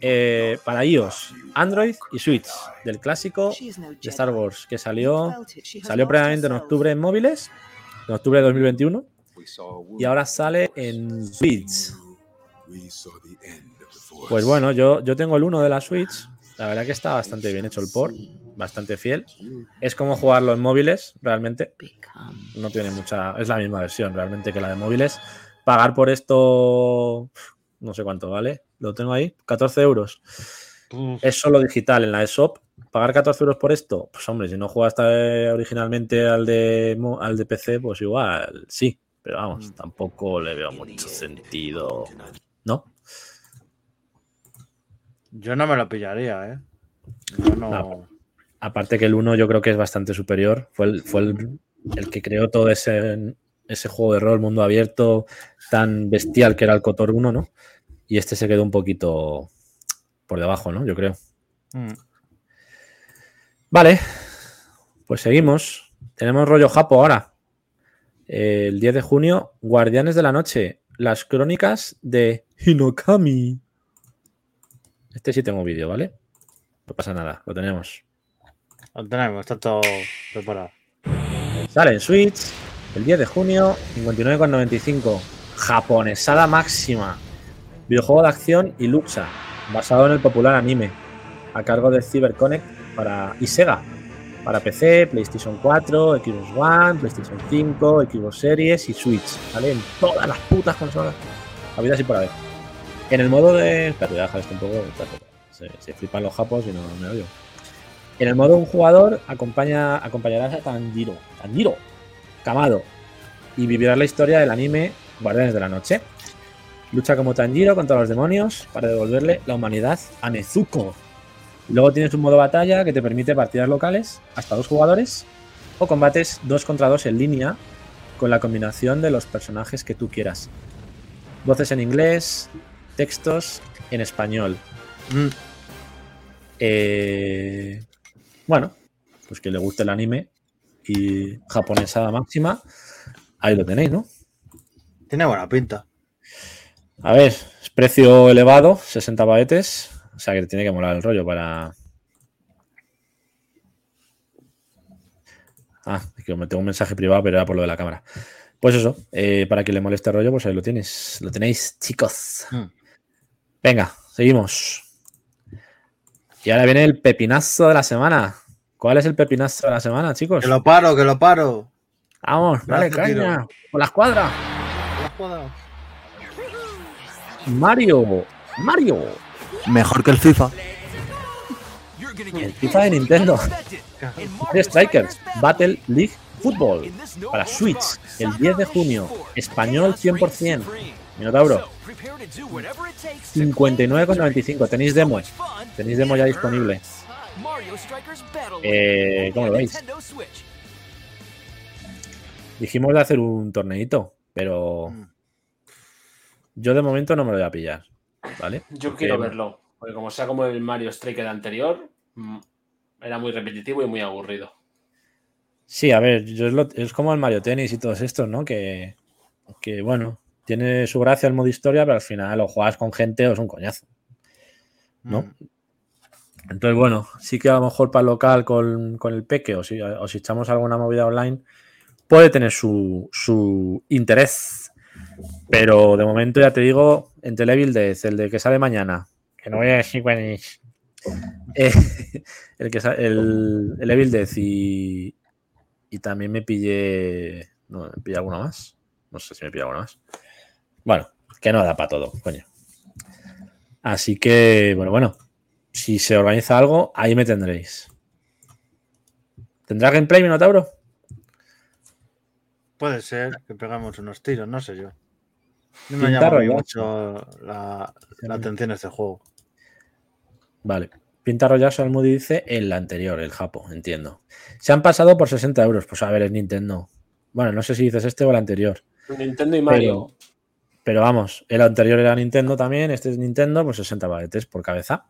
Eh, para iOS, Android y Switch. Del clásico de Star Wars que salió, salió previamente en octubre en móviles. En octubre de 2021. Y ahora sale en Switch. Pues bueno, yo, yo tengo el 1 de la Switch. La verdad que está bastante bien hecho el port, bastante fiel. Es como jugarlo en móviles, realmente. No tiene mucha. Es la misma versión, realmente, que la de móviles. Pagar por esto. No sé cuánto vale. Lo tengo ahí. 14 euros. Es solo digital en la eShop. Pagar 14 euros por esto. Pues hombre, si no jugaste originalmente al de, al de PC, pues igual sí. Pero vamos, tampoco le veo mucho sentido. ¿No? Yo no me lo pillaría, ¿eh? no... aparte que el 1 yo creo que es bastante superior. Fue el, fue el, que creó todo ese, ese juego de rol, mundo abierto, tan bestial que era el Cotor 1, ¿no? Y este se quedó un poquito por debajo, ¿no? Yo creo. Mm. Vale, pues seguimos. Tenemos rollo Japo ahora. El 10 de junio, Guardianes de la Noche, las crónicas de Hinokami. Este sí tengo vídeo, ¿vale? No pasa nada, lo tenemos. Lo tenemos, está todo preparado. Sale en Switch el 10 de junio, 59,95. Japonesada máxima. Videojuego de acción y lucha, basado en el popular anime, a cargo de CyberConnect para, y Sega, para PC, PlayStation 4, Xbox One, PlayStation 5, Xbox Series y Switch. Sale en todas las putas consolas. vida así por haber. En el modo de. Espérate, voy a dejar esto un poco. Se, flipan los japos y no, me odio. En el modo un jugador acompaña, acompañarás a Tanjiro. Tanjiro. Kamado. Y vivirá la historia del anime Guardianes de la Noche. Lucha como Tanjiro contra los demonios para devolverle la humanidad a Nezuko. Luego tienes un modo batalla que te permite partidas locales hasta dos jugadores o combates dos contra dos en línea con la combinación de los personajes que tú quieras. Voces en inglés, textos en español. Mm. Eh, bueno, pues que le guste el anime y japonesada máxima, ahí lo tenéis, ¿no? Tiene buena pinta. A ver, es precio elevado, 60 baetes, o sea que tiene que molar el rollo para... Ah, que me tengo un mensaje privado, pero era por lo de la cámara. Pues eso, eh, para que le moleste el rollo, pues ahí lo tienes. Lo tenéis, chicos. Mm. Venga, seguimos. Y ahora viene el pepinazo de la semana. ¿Cuál es el pepinazo de la semana, chicos? Que lo paro, que lo paro. Vamos, dale caña. Con la escuadra. Mario. Mario. Mejor que el FIFA. El FIFA de Nintendo. Strikers. Battle League Football. Para Switch. El 10 de junio. Español 100%. Minotauro. 59,95. Tenéis demo. Tenéis demo ya disponible. Eh, ¿Cómo lo veis? Dijimos de hacer un torneito, pero mm. yo de momento no me lo voy a pillar. ¿Vale? Yo quiero verlo. Porque como sea como el Mario Striker anterior, mm, era muy repetitivo y muy aburrido. Sí, a ver, yo es, como el Mario Tennis y todos estos, ¿no? Que, que bueno, tiene su gracia el modo historia, pero al final o juegas con gente o es un coñazo. ¿No? Mm. Entonces, bueno, sí que a lo mejor para el local con, el peque o si, echamos alguna movida online, puede tener su, interés. Pero de momento ya te digo, en Televil Death, el de que sale mañana, que no voy a decir cuál es. Eh, el que el, el Evil Death y, y también me pillé. No, me pillé alguna más. No sé si me pillé alguna más. Bueno, que no da para todo, coño. Así que, bueno, bueno. Si se organiza algo, ahí me tendréis. ¿Tendrá gameplay, Minotauro? Puede ser que pegamos unos tiros, no sé yo. No me llama mucho la, atención este juego. Vale. Pinta Rollazo al Moody dice el anterior, el Japo, entiendo. Se han pasado por 60 euros. Pues a ver, es Nintendo. Bueno, no sé si dices este o el anterior. Nintendo y Mario. Pero, vamos, el anterior era Nintendo también, este es Nintendo, pues 60 baguetes por cabeza.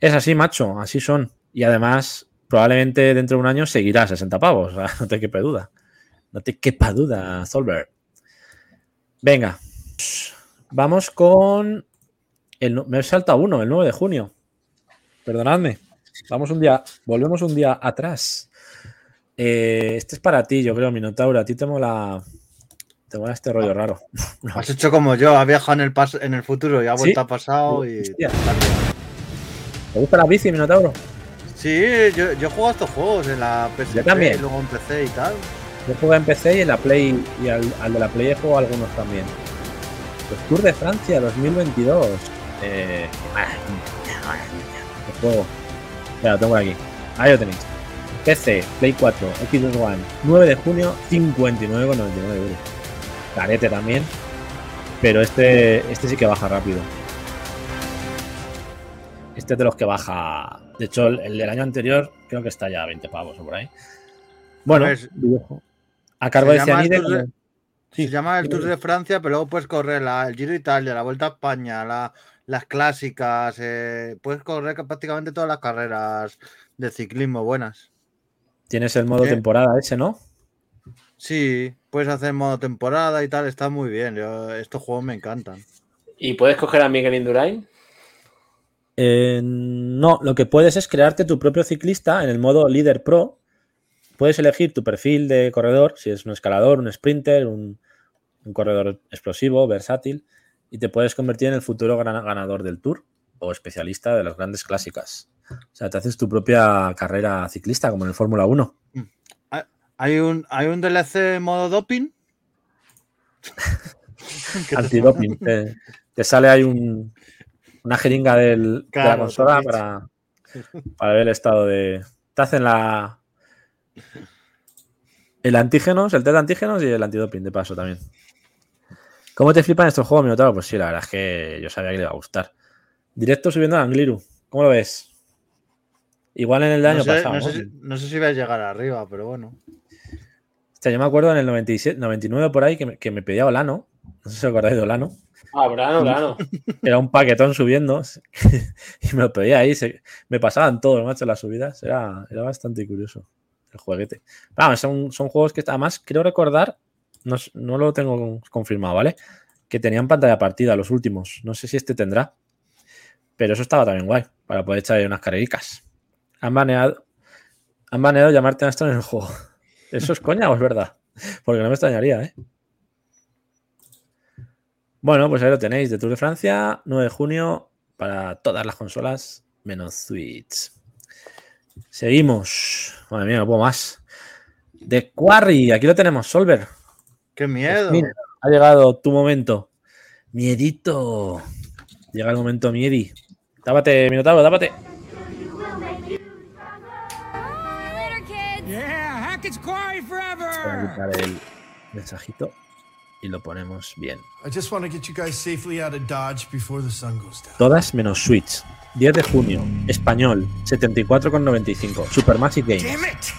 Es así, macho, así son. Y además, probablemente dentro de un año seguirá 60 pavos. no te quepa duda. No te quepa duda, Solver. Venga, vamos con. El, me salta uno, el 9 de junio. Perdonadme. Vamos un día, volvemos un día atrás. Eh, este es para ti, yo creo, Minotauro. A ti te mola, te mola este rollo raro. Has hecho como yo, has viajado en el, en el futuro y ha vuelto a pasado y. ¿Te gusta la bici, Minotauro? Sí, yo, yo juego a estos juegos en la PSP también. y luego en PC y tal. Yo juego en PC y en la Play y al, de la Play he jugado algunos también. Los Tour de Francia 2022. Eh, el juego. Ya lo tengo aquí. Ahí lo tenéis. PC, Play 4, Xbox One, 9 de junio, 59,99 euros. Carete también. Pero este, este sí que baja rápido. Este es de los que baja. De hecho, el, del año anterior creo que está ya a 20 pavos o por ahí. Bueno, a cargo de Cianide. Se llama el Tour de Francia, pero luego puedes correr la, el Giro de Italia, la Vuelta a España, las clásicas. Eh, puedes correr prácticamente todas las carreras de ciclismo buenas. Tienes el modo temporada ese, ¿no? Sí, puedes hacer modo temporada y tal, está muy bien. estos juegos me encantan. ¿Y puedes coger a Miguel Indurain? Eh, no, lo que puedes es crearte tu propio ciclista en el modo Líder Pro. Puedes elegir tu perfil de corredor, si es un escalador, un sprinter, un, corredor explosivo, versátil, y te puedes convertir en el futuro ganador del Tour o especialista de las grandes clásicas. O sea, te haces tu propia carrera ciclista, como en el Fórmula 1. ¿Hay un, ¿Hay un DLC modo doping? Antidoping. te, te sale ahí un, una jeringa de la consola para, para, ver el estado de. Te hacen la. El antígenos, el test de antígenos y el antidoping de paso también. ¿Cómo te flipan estos juegos, Minotauro? Pues sí, la verdad es que yo sabía que le iba a gustar. Directo subiendo a Angliru. ¿Cómo lo ves? Igual en el año pasado. No sé, si, no sé, si, va a llegar arriba, pero bueno. Yo me acuerdo en el 97, 99 por ahí que me, que me pedía Olano. No sé si os acordáis de Olano. Ah, Brano, Brano. Era un paquetón subiendo y me lo pedía ahí. me pasaban todos, macho, las subidas. Era, era bastante curioso el jueguete. Vamos, son, son juegos que además creo recordar, no, no, lo tengo confirmado, ¿vale? Que tenían pantalla partida los últimos. No sé si este tendrá. Pero eso estaba también guay, para poder echar unas carrericas. Han baneado, han baneado llamarte Aston en el juego. ¿Eso es coña o es verdad? Porque no me extrañaría, ¿eh? Bueno, pues ahí lo tenéis, de Tour de Francia, 9 de junio, para todas las consolas, menos Switch. Seguimos. Madre mía, no puedo más. De Quarry, aquí lo tenemos, Solver. ¡Qué miedo! ha llegado tu momento. Miedito. Llega el momento, Miedi. Tápate, Minotauro, tápate. Voy a quitar el mensajito y lo ponemos bien. Todas menos Switch. 10 de junio. Español. 74,95. Supermassive Games.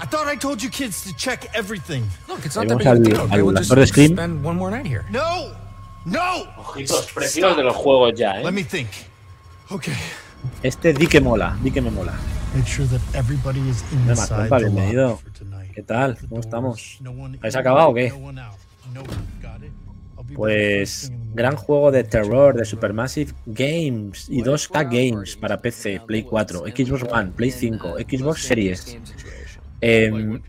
I thought I told you kids to check everything. Look, it's not that big al, al we'll actor de Scream. One more night here. No, no. Ojitos precios de los juegos ya, ¿eh? Let me think. Okay. Este di que mola, di que me mola. Make sure that everybody is inside bienvenido. ¿Qué tal? ¿Cómo estamos? ¿Habéis acabado o qué? Pues gran juego de terror de Supermassive Games y 2K Games para PC, Play 4, Xbox One, Play 5, Xbox Series. En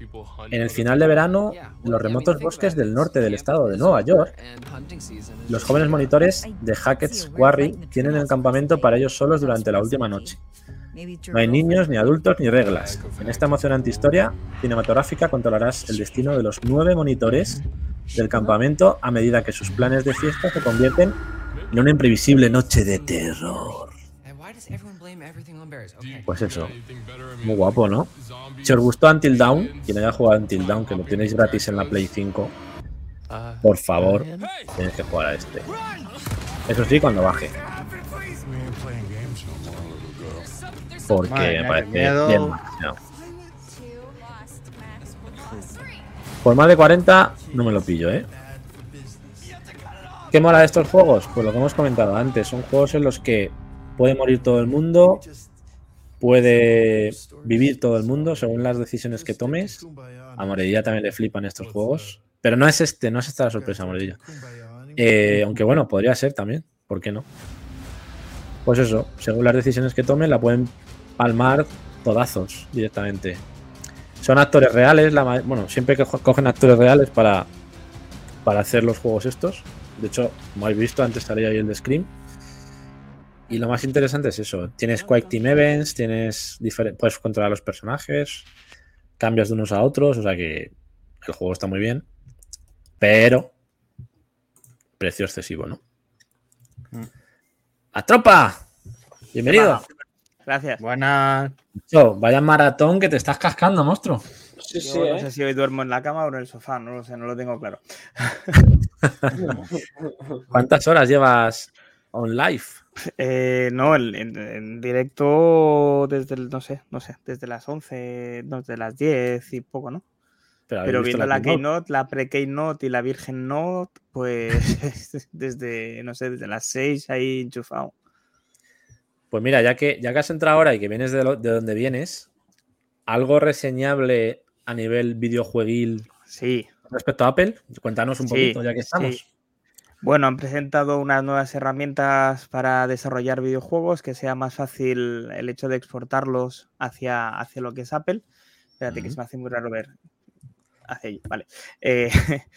el final de verano, en los remotos bosques del norte del estado de Nueva York, los jóvenes monitores de Hackett's Quarry tienen el campamento para ellos solos durante la última noche. No hay niños, ni adultos, ni reglas. En esta emocionante historia cinematográfica controlarás el destino de los nueve monitores del campamento a medida que sus planes de fiesta se convierten en una imprevisible noche de terror. Pues eso. Muy guapo, ¿no? Si os gustó Until Down, quien haya jugado Until Down, que lo tenéis gratis en la Play 5, por favor, tenéis que jugar a este. Eso sí, cuando baje. Porque me parece bien Por más de 40 no me lo pillo, ¿eh? ¿Qué mola de estos juegos? Pues lo que hemos comentado antes, son juegos en los que puede morir todo el mundo, puede vivir todo el mundo según las decisiones que tomes. A Moredilla también le flipan estos juegos, pero no es este, no es esta la sorpresa, Moredilla. Eh, aunque bueno, podría ser también, ¿por qué no? Pues eso, según las decisiones que tomen, la pueden palmar todazos directamente. Son actores reales, la, bueno, siempre que cogen actores reales para, para hacer los juegos estos. De hecho, como habéis visto, antes salía ahí el de Scream. Y lo más interesante es eso. Tienes Quake Team Events, tienes puedes controlar los personajes, cambias de unos a otros, o sea que el juego está muy bien. Pero precio excesivo, ¿no? Mm. ¡A tropa! Bienvenido. Gracias. Buenas. vaya maratón que te estás cascando, monstruo. Sí, sí, no ¿eh? sé si hoy duermo en la cama o en el sofá, no lo sé, no lo tengo claro. ¿Cuántas horas llevas on live? Eh, no, en, directo desde, el, no sé, no sé, desde las 11, no, desde las 10 y poco, ¿no? Pero, viendo la, Keynote, la pre-Keynote y la Virgen Note, pues desde, no sé, desde las 6 ahí enchufado. Pues mira, ya que, ya que has entrado ahora y que vienes de, de donde vienes, algo reseñable a nivel videojueguil sí. respecto a Apple? Cuéntanos un poquito, ya que estamos. Bueno, han presentado unas nuevas herramientas para desarrollar videojuegos, que sea más fácil el hecho de exportarlos hacia, hacia lo que es Apple. Espérate, que se me hace muy raro ver. Hacia allí, vale. Eh,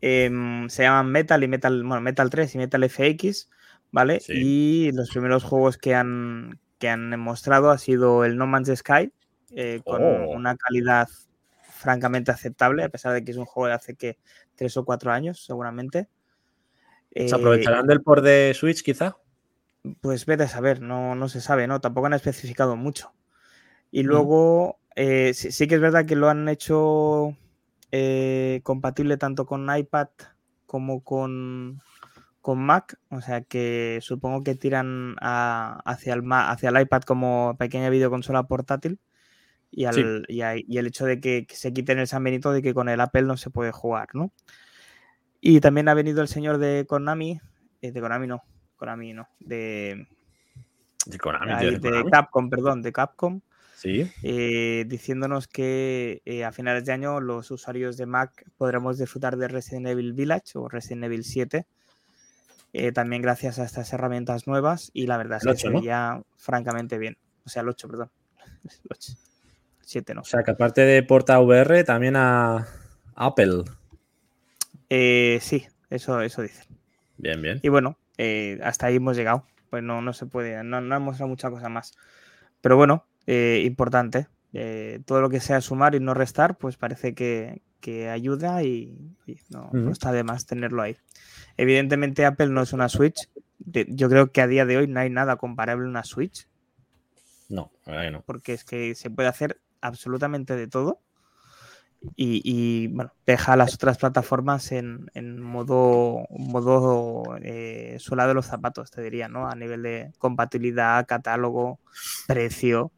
em, se llaman Metal y Metal, bueno, Metal 3 y Metal FX, ¿vale? Y los primeros juegos que han, que han mostrado ha sido el No Man's Sky, eh, con oh. una calidad francamente aceptable, a pesar de que es un juego de hace que tres o cuatro años, seguramente. ¿Se aprovecharán del por de Switch, quizá? Pues vete a saber, no, no se sabe, ¿no? Tampoco han especificado mucho. Y luego, eh, sí, que es verdad que lo han hecho eh, compatible tanto con iPad como con, con Mac, o sea que supongo que tiran hacia, el, hacia el iPad como pequeña videoconsola portátil y, el hecho de que, se quiten el San Benito de que con el Apple no se puede jugar, ¿no? Y también ha venido el señor de Konami, eh, de Konami no, Konami no, de, de Konami, de, Capcom, perdón, de Capcom, ¿Sí? Eh, diciéndonos que eh, a finales de año los usuarios de Mac podremos disfrutar de Resident Evil Village o Resident Evil 7, también gracias a estas herramientas nuevas y la verdad es que sería francamente bien, o sea, el 8, perdón. El 8. O sea, que aparte de porta VR, también a Apple. Eh, sí, eso, eso dice. Bien, bien. Y bueno, eh, hasta ahí hemos llegado. Pues no, no se puede, no, no hemos mostrado mucha cosa más. Pero bueno, eh, importante. todo lo que sea sumar y no restar, pues parece que, ayuda y, no, no, está de más tenerlo ahí. Evidentemente Apple no es una Switch. Yo creo que a día de hoy no hay nada comparable a una Switch. No, no. Porque es que se puede hacer absolutamente de todo. Y, bueno, deja las otras plataformas en, modo, modo eh, suela de los zapatos, te diría, ¿no? A nivel de compatibilidad, catálogo, precio.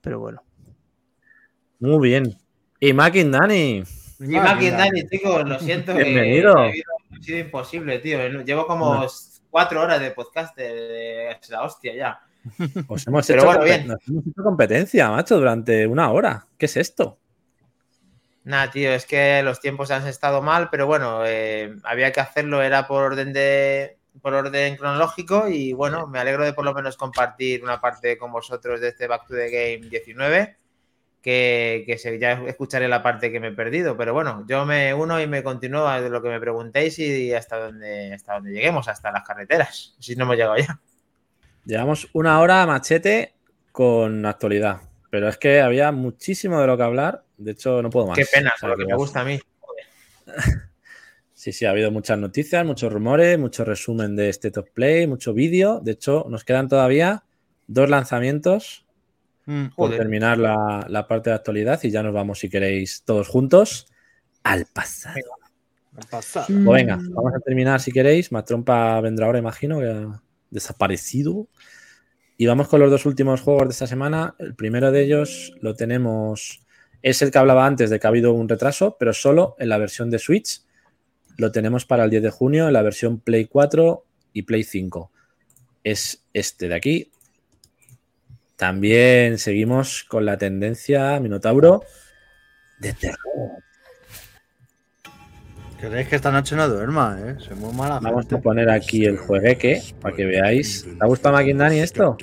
Pero bueno. Muy bien. Y Mackin Dani. Y Mackin Dani, chicos, lo siento. Bienvenido. ha sido imposible, tío. Llevo como cuatro horas de podcast de la hostia ya. Os hemos, hecho competencia, macho, durante una hora. ¿Qué es esto? Nada, tío, es que los tiempos han estado mal, pero bueno, eh, había que hacerlo, era por orden de por orden cronológico y bueno, me alegro de por lo menos compartir una parte con vosotros de este Back to the Game 19, que, que ya escucharé la parte que me he perdido, pero bueno, yo me uno y me continúo de lo que me preguntéis y hasta donde, hasta donde lleguemos, hasta las carreteras, si no hemos llegado ya. Llevamos una hora machete con actualidad, pero es que había muchísimo de lo que hablar. De hecho, no puedo más. Qué pena, lo que me gusta a mí. Sí, sí, ha habido muchas noticias, muchos rumores, mucho resumen de este top play, mucho vídeo. De hecho, nos quedan todavía dos lanzamientos mm, por terminar la, parte de actualidad y ya nos vamos, si queréis, todos juntos al pasado. Al pasado. Pues venga, vamos a terminar si queréis. Matrompa vendrá ahora, imagino, que ha desaparecido. Y vamos con los dos últimos juegos de esta semana. El primero de ellos lo tenemos. Es el que hablaba antes de que ha habido un retraso, pero solo en la versión de Switch. Lo tenemos para el 10 de junio en la versión Play 4 y Play 5. Es este de aquí. También seguimos con la tendencia Minotauro de terror. ¿Queréis que esta noche no duerma? Eh? Soy muy mala. Vamos a poner aquí el juegueque para que veáis. ¿Te ha gustado Dani esto?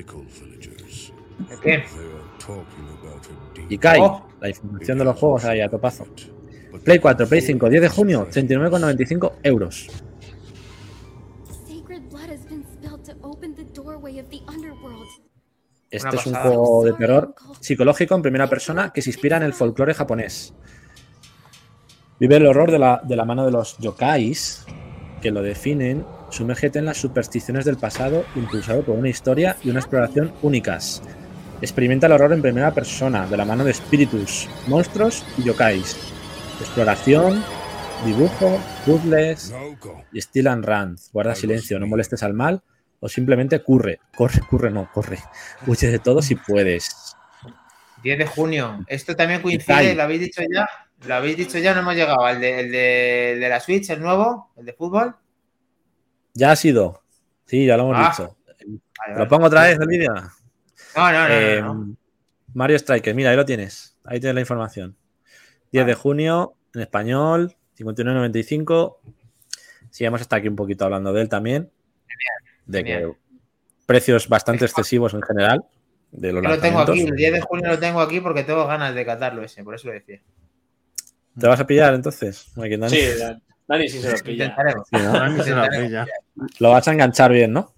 ¿Qué? Y cae oh. La información de los juegos ahí a topazo. Play 4, Play 5, 10 de junio, 39,95 euros. Este es un juego de terror psicológico en primera persona que se inspira en el folclore japonés. Vive el horror de la, de la mano de los yokais, que lo definen, sumérgete en las supersticiones del pasado, impulsado por una historia y una exploración únicas. Experimenta el horror en primera persona, de la mano de espíritus, monstruos y yokais. Exploración, dibujo, puzzles y Still and Run. Guarda silencio, no molestes al mal o simplemente curre. Corre, curre, no, corre. Huye de todo si puedes. 10 de junio. Esto también coincide, lo habéis dicho ya. Lo habéis dicho ya, no hemos llegado. El de, la Switch, el nuevo, el de fútbol. Ya ha sido. Sí, ya lo hemos ah. dicho. ¿Lo pongo otra vez el No, no, no, eh, Mario Striker, mira, ahí lo tienes. Ahí tienes la información. 10 de junio, en español, 59.95. Sí, hemos estado aquí un poquito hablando de él también. De que precios bastante excesivos en general. De lo tengo aquí, el 10 de junio lo tengo aquí porque tengo ganas de catarlo ese, por eso lo decía. ¿Te vas a pillar entonces? Sí, Dani sí se lo pilla. lo, vas a enganchar bien, ¿no?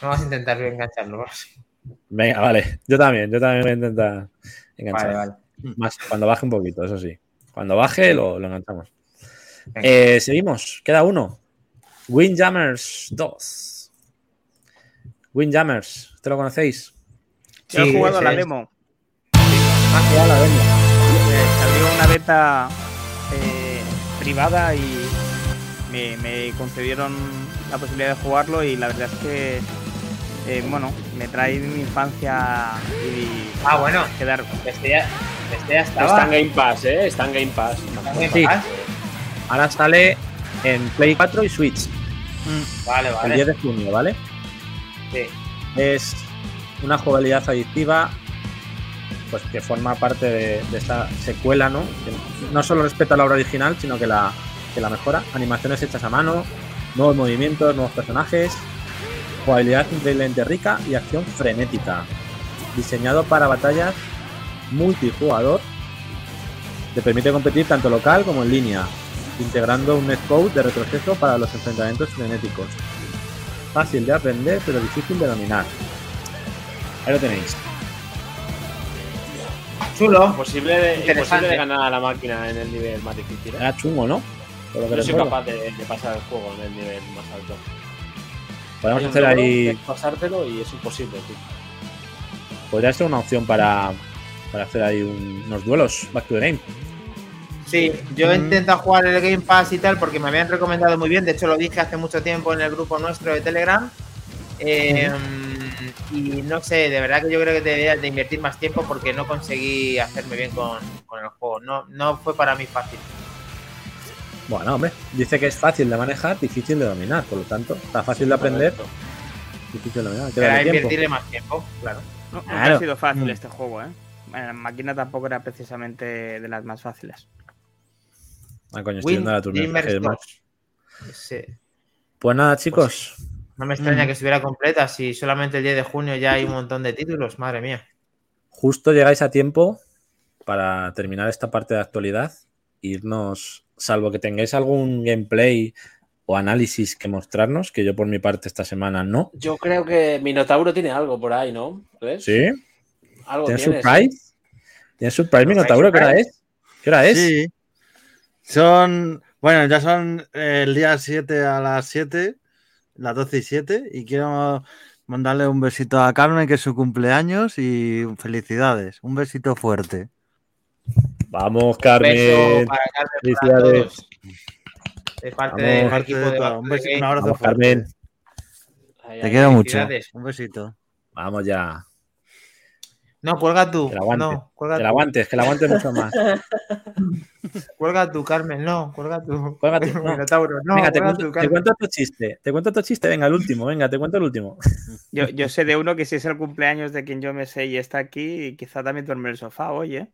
Vamos a intentar engancharlo. Venga, vale. Yo también, yo también voy a intentar enganchar. Más cuando baje un poquito, eso sí. Cuando baje lo, enganchamos. Eh, seguimos, queda uno. Windjammers 2. Windjammers, ¿te lo conocéis? Yo he jugado la demo. Ah, la demo una beta eh, privada y me, concedieron la posibilidad de jugarlo y la verdad es que eh, bueno, me trae mi infancia y ah bueno quedar este ya, este estaba. está en Game Pass eh está en Game Pass, sí. ahora sale en Play 4 y Switch mm. vale vale el 10 de junio vale sí es una jugabilidad adictiva pues que forma parte de, esta secuela, ¿no? Que no solo respeta la obra original, sino que la, la mejora. Animaciones hechas a mano, nuevos movimientos, nuevos personajes, jugabilidad increíblemente rica y acción frenética. Diseñado para batallas multijugador, te permite competir tanto local como en línea, integrando un netcode de retroceso para los enfrentamientos frenéticos. Fácil de aprender, pero difícil de dominar. Ahí lo tenéis. Chulo. Imposible de, ganar a la máquina en el nivel más difícil. ¿eh? Era chungo, ¿no? no soy capaz de, pasar el juego en el nivel más alto. Podemos hacer ahí. Pasártelo y es imposible, Podría ser una opción para, para hacer ahí unos duelos back to the game. Sí, yo he intentado jugar el Game Pass y tal porque me habían recomendado muy bien. De hecho, lo dije hace mucho tiempo en el grupo nuestro de Telegram. Eh, y no sé, de verdad que yo creo que debería de invertir más tiempo porque no conseguí hacerme bien con, el juego. No, no fue para mí fácil. Bueno, hombre, dice que es fácil de manejar, difícil de dominar, por lo tanto, está fácil de aprender. Difícil de dominar. Era invertirle más tiempo, claro. No, ha sido fácil mm. este juego, ¿eh? La máquina tampoco era precisamente de las más fáciles. Ah, coño, estoy viendo la turna. Pues nada, chicos. Pues no me extraña que estuviera completa si solamente el 10 de junio ya hay un montón de títulos, madre mía. Justo llegáis a tiempo para terminar esta parte de actualidad, irnos, salvo que tengáis algún gameplay o análisis que mostrarnos, que yo por mi parte esta semana no. Yo creo que Minotauro tiene algo por ahí, ¿no? Sí. ¿Algo ¿Tiene surprise? ¿Tiene surprise Minotauro? ¿Qué hora es? ¿Qué hora es? Sí. Son, bueno, ya son el día 7 a las 7 las 12 y 7, y quiero Mándale un besito a Carmen, que es su cumpleaños, y felicidades. Un besito fuerte. Vamos, Carmen. felicidades. De parte del equipo de, un, besito, un abrazo fuerte. Carmen. Te quiero mucho. Un besito. Vamos ya. No, cuelga tú. Que la aguante. No, cuelga que la aguantes, que la aguantes mucho más. cuelga tú, Carmen. No, cuelga tú. Cuelga tú. No. No, venga, te cuento, tú, te cuento chiste. Te cuento otro chiste. Venga, el último. Venga, te cuento el último. Yo, yo sé de uno que si es el cumpleaños de quien yo me sé y está aquí, quizá también duerme en el sofá, oye.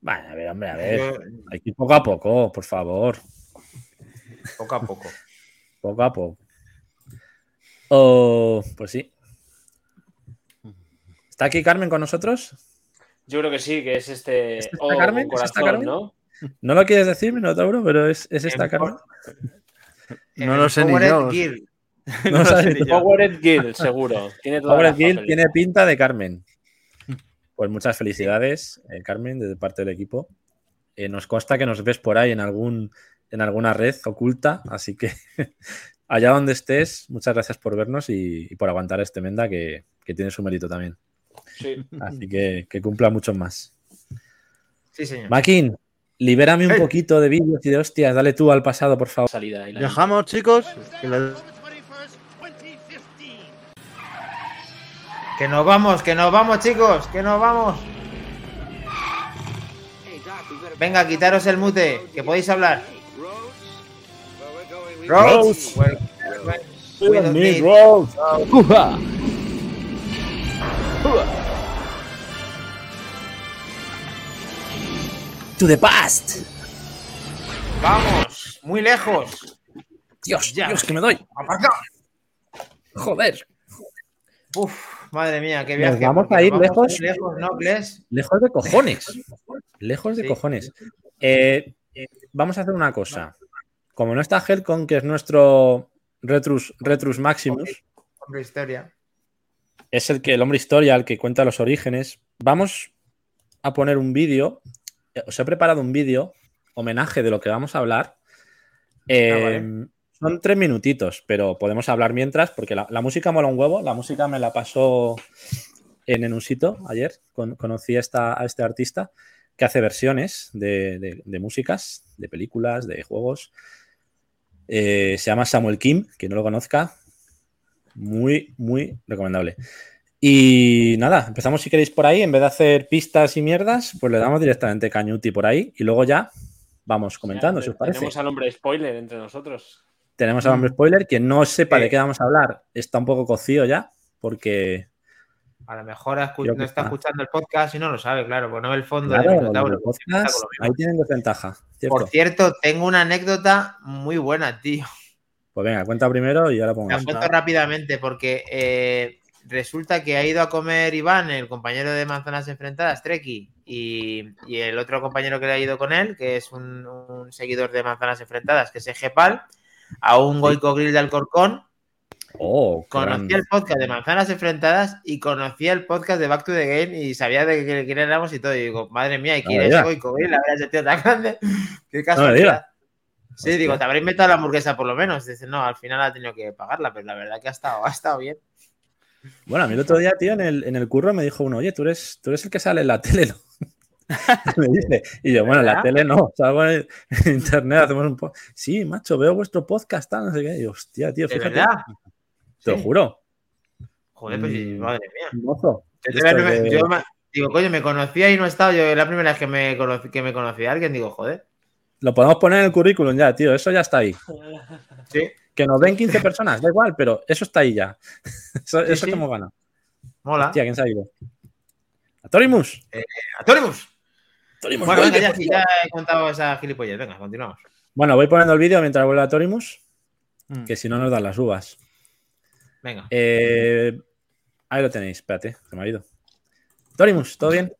Vale, a ver, hombre, a ver. Hay que ir poco a poco, por favor. Poco a poco. Poco a poco. Oh, pues sí. ¿Está aquí Carmen con nosotros? Yo creo que sí, que es este. ¿Es esta O Carmen? ¿Es corazón, esta Carmen? ¿no? No lo quieres decir, Minotauro, pero es, es esta En Carmen. No lo sé ni Powered yo. No sé yo. Powered Guild, seguro. Tiene toda Gil papeleta. tiene pinta de Carmen. Pues muchas felicidades, eh, Carmen, de parte del equipo. Eh, nos consta que nos ves por ahí en algún en alguna red oculta, así que allá donde estés, muchas gracias por vernos y, y por aguantar este Menda que, que tiene su mérito también. Sí. Así que que cumpla mucho más. Sí, señor. Makin, libérame un Hey. poquito de vídeos y de hostias, dale tú al pasado, por favor. Salida Viajamos, chicos. Que Que nos vamos, que nos vamos, chicos, que nos vamos. Venga, quitaros el mute, que podéis hablar. We don't need- To the past. Vamos, muy lejos. Dios, Ya. Dios, que me doy. Aparca. Joder. Uf, madre mía, qué Nos viaje. vamos a ir lejos. lejos, ¿no, Gles? Lejos de cojones. Lejos de Sí. cojones. Eh, vamos a hacer una cosa. Como no está Helcon, que es nuestro Retrus, Retrus Maximus, Hombre, historia. es el que el hombre historia, el que cuenta los orígenes, vamos a poner un vídeo. Eh, Os he preparado un vídeo, homenaje de lo que vamos a hablar. Eh, Ah, vale. Son tres minutitos, pero podemos hablar mientras, porque la, la música mola un huevo. La música me la pasó en Enusito ayer. Con- conocí a, esta- a este artista que hace versiones de, de- de músicas, de películas, de juegos. Eh, se llama Samuel Kim, quien no lo conozca. Muy, muy recomendable. Y nada, empezamos si queréis por ahí. En vez de hacer pistas y mierdas, pues le damos directamente cañuti por ahí y luego ya vamos comentando, Ya, si os parece. Tenemos al hombre spoiler entre nosotros. Tenemos al hombre spoiler. Quien no sepa Sí. de qué vamos a hablar está un poco cocido ya, porque. A lo mejor no está está. escuchando el podcast y no lo sabe, claro, pues no ve el fondo Claro, del podcast, ahí tienen desventaja. ¿cierto? Por cierto, tengo una anécdota muy buena, tío. Pues venga, cuenta primero y ahora pongo. La cuento rápidamente porque eh, resulta que ha ido a comer Iván, el compañero de Manzanas Enfrentadas, Treki, y, y el otro compañero que le ha ido con él, que es un, un seguidor de Manzanas Enfrentadas, que es Egepal, a un Goico Grill de Alcorcón. Oh, grande. el podcast de Manzanas Enfrentadas y conocía el podcast de Back to the Game y sabía de quién éramos y todo. Y digo, madre mía, a ese digas. Goico Grill, la verdad, ese tío tan grande. Qué casualidad. Sí, Hostia. digo, te habré inventado la hamburguesa por lo menos. Dice, no, al final ha tenido que pagarla, pero la verdad que ha estado, ha estado bien. Bueno, a mí el otro día, tío, en el, en el curro me dijo uno, oye, tú eres, tú eres el que sale en la tele, ¿no? me dice. Y yo, bueno, en la ¿Verdad? tele no, salgo en, internet, hacemos un podcast. Sí, macho, veo vuestro podcast, tal, no sé qué. Y yo, hostia, tío, ¿De fíjate. verdad? Te lo juro. Joder, pues Mm. madre mía. Mozo. Yo, De me- digo, coño, me conocía y no he estado. Yo la primera vez que me conocí, que me conocía a alguien, digo, joder. Lo podemos poner en el currículum ya, tío, eso ya está ahí. Sí, Que nos ven 15 personas, da igual, pero eso está ahí ya. Eso, Sí, eso sí. que hemos ganado. mola. Hostia, ¿quién se ha ido? Atorimus. ¡Atónimos! Atorimus, Bueno, venga, ya, he contado esa gilipollez. Venga, continuamos. Bueno, voy poniendo el vídeo mientras vuelve Atorimus, Mm. que si no nos dan las uvas. Venga. Eh, ahí lo tenéis, espérate, se me ha ido. Torimus, ¿todo bien?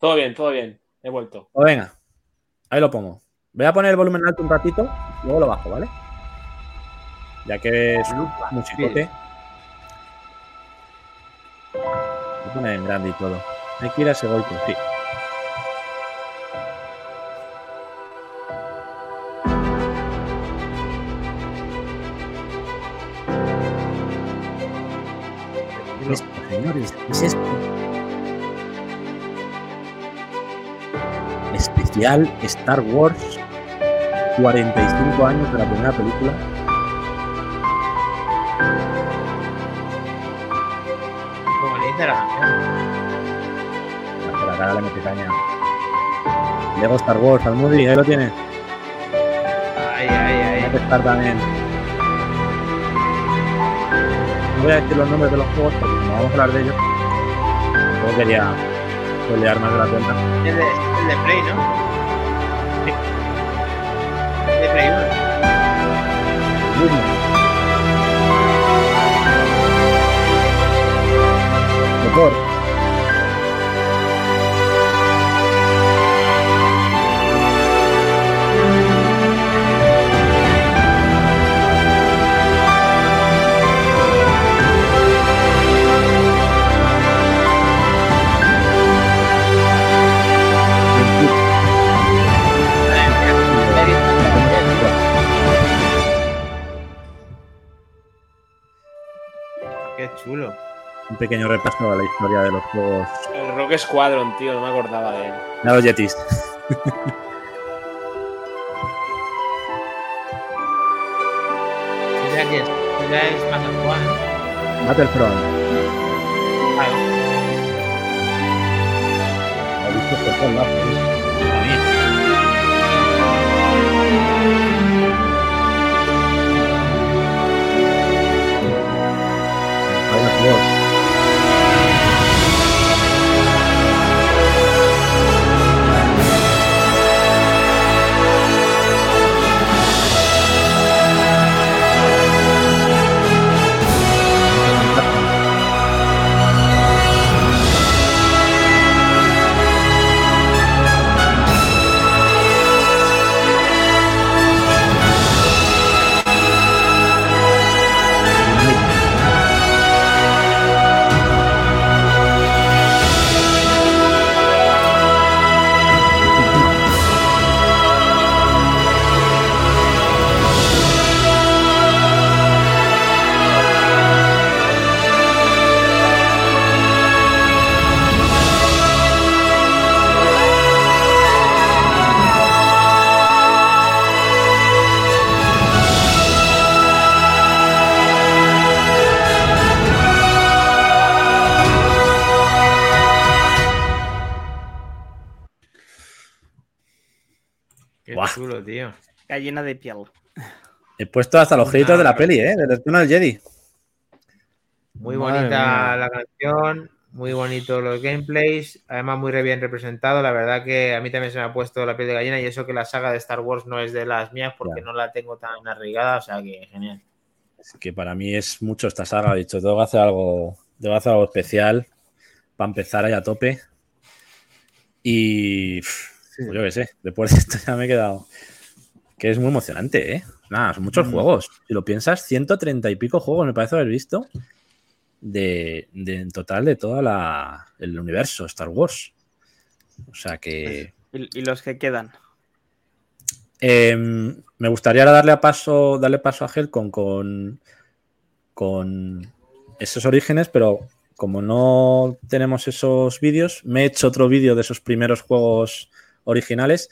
Todo bien, todo bien. He vuelto. Pues venga, ahí lo pongo. Voy a poner el volumen alto un ratito, luego lo bajo, ¿vale? Ya que es un musicote. Lo pone en grande y todo. Hay que ir a ese golpe, sí. Señores? ¿Qué es esto? Especial Star Wars 45 años de la primera película. Dice la canción. La cara la caña. Lego Star Wars, al Moody, ahí lo tiene. Ay, ay, ay. Hay que estar también. Voy a decir los nombres de los juegos porque no vamos a hablar de ellos. No quería pelear más de la cuenta. El de, el de Play, ¿no? de Play 1. Mejor. Chulo. Un pequeño repaso a la historia de los juegos. El Rock Squadron, tío, no me acordaba de él. A los Yetis. ya que es, ya es actual. Battlefront. Claro. Ha visto por todos llena de piel. He puesto hasta los créditos de la peli, ¿eh? Del Retorno del Jedi. Muy bonita la canción, muy bonito los gameplays, además muy bien representado. La verdad que a mí también se me ha puesto la piel de gallina y eso que la saga de Star Wars no es de las mías porque no la tengo tan arraigada, o sea que genial. Es que para mí es mucho esta saga, he dicho, tengo que hacer algo, tengo hacer algo especial para empezar ahí a tope. Y pues yo qué sé, después de esto ya me he quedado que es muy emocionante, ¿eh? Nada, son muchos mm. juegos. Si lo piensas, 130 y pico juegos me parece haber visto de, en total de todo el universo Star Wars. O sea que... ¿Y, los que quedan? Em, me gustaría darle, a paso, darle paso a Helcon con, con esos orígenes, pero como no tenemos esos vídeos, me he hecho otro vídeo de esos primeros juegos originales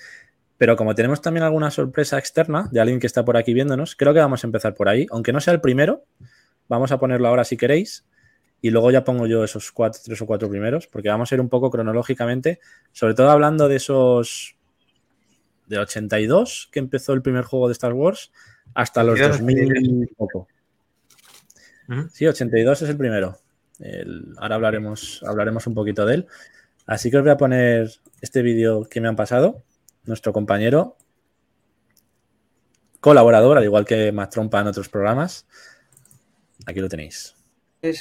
pero como tenemos también alguna sorpresa externa de alguien que está por aquí viéndonos, creo que vamos a empezar por ahí. Aunque no sea el primero, vamos a ponerlo ahora si queréis. Y luego ya pongo yo esos cuatro, tres o cuatro primeros, porque vamos a ir un poco cronológicamente, sobre todo hablando de esos de 82, que empezó el primer juego de Star Wars, hasta los 2000 y poco. Sí, 82 es el primero. ahora hablaremos, hablaremos un poquito de él. Así que os voy a poner este vídeo que me han pasado nuestro compañero, colaborador, al igual que más trompa en otros programas. Aquí lo tenéis.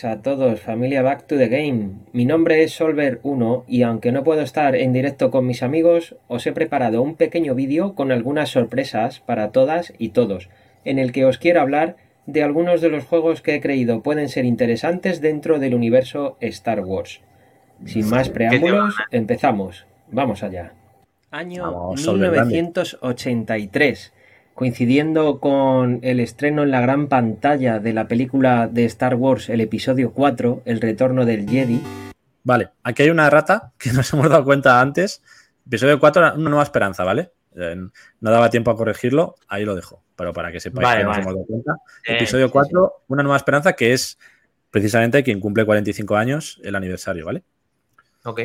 A todos, familia Back to the Game. Mi nombre es Solver1 y aunque no puedo estar en directo con mis amigos, os he preparado un pequeño vídeo con algunas sorpresas para todas y todos, en el que os quiero hablar de algunos de los juegos que he creído pueden ser interesantes dentro del universo Star Wars. Sin más preámbulos, empezamos. Vamos allá. Año 1983. coincidiendo con el estreno en la gran pantalla de la película de Star Wars, el episodio 4, El retorno del Jedi. Vale, aquí hay una rata que nos hemos dado cuenta antes. Episodio 4, una nueva esperanza, ¿vale? Eh, no daba tiempo a corregirlo, ahí lo dejo, pero para que sepáis que nos hemos dado cuenta. Eh, episodio 4, una nueva esperanza que es precisamente quien cumple 45 años el aniversario, ¿vale? Ok.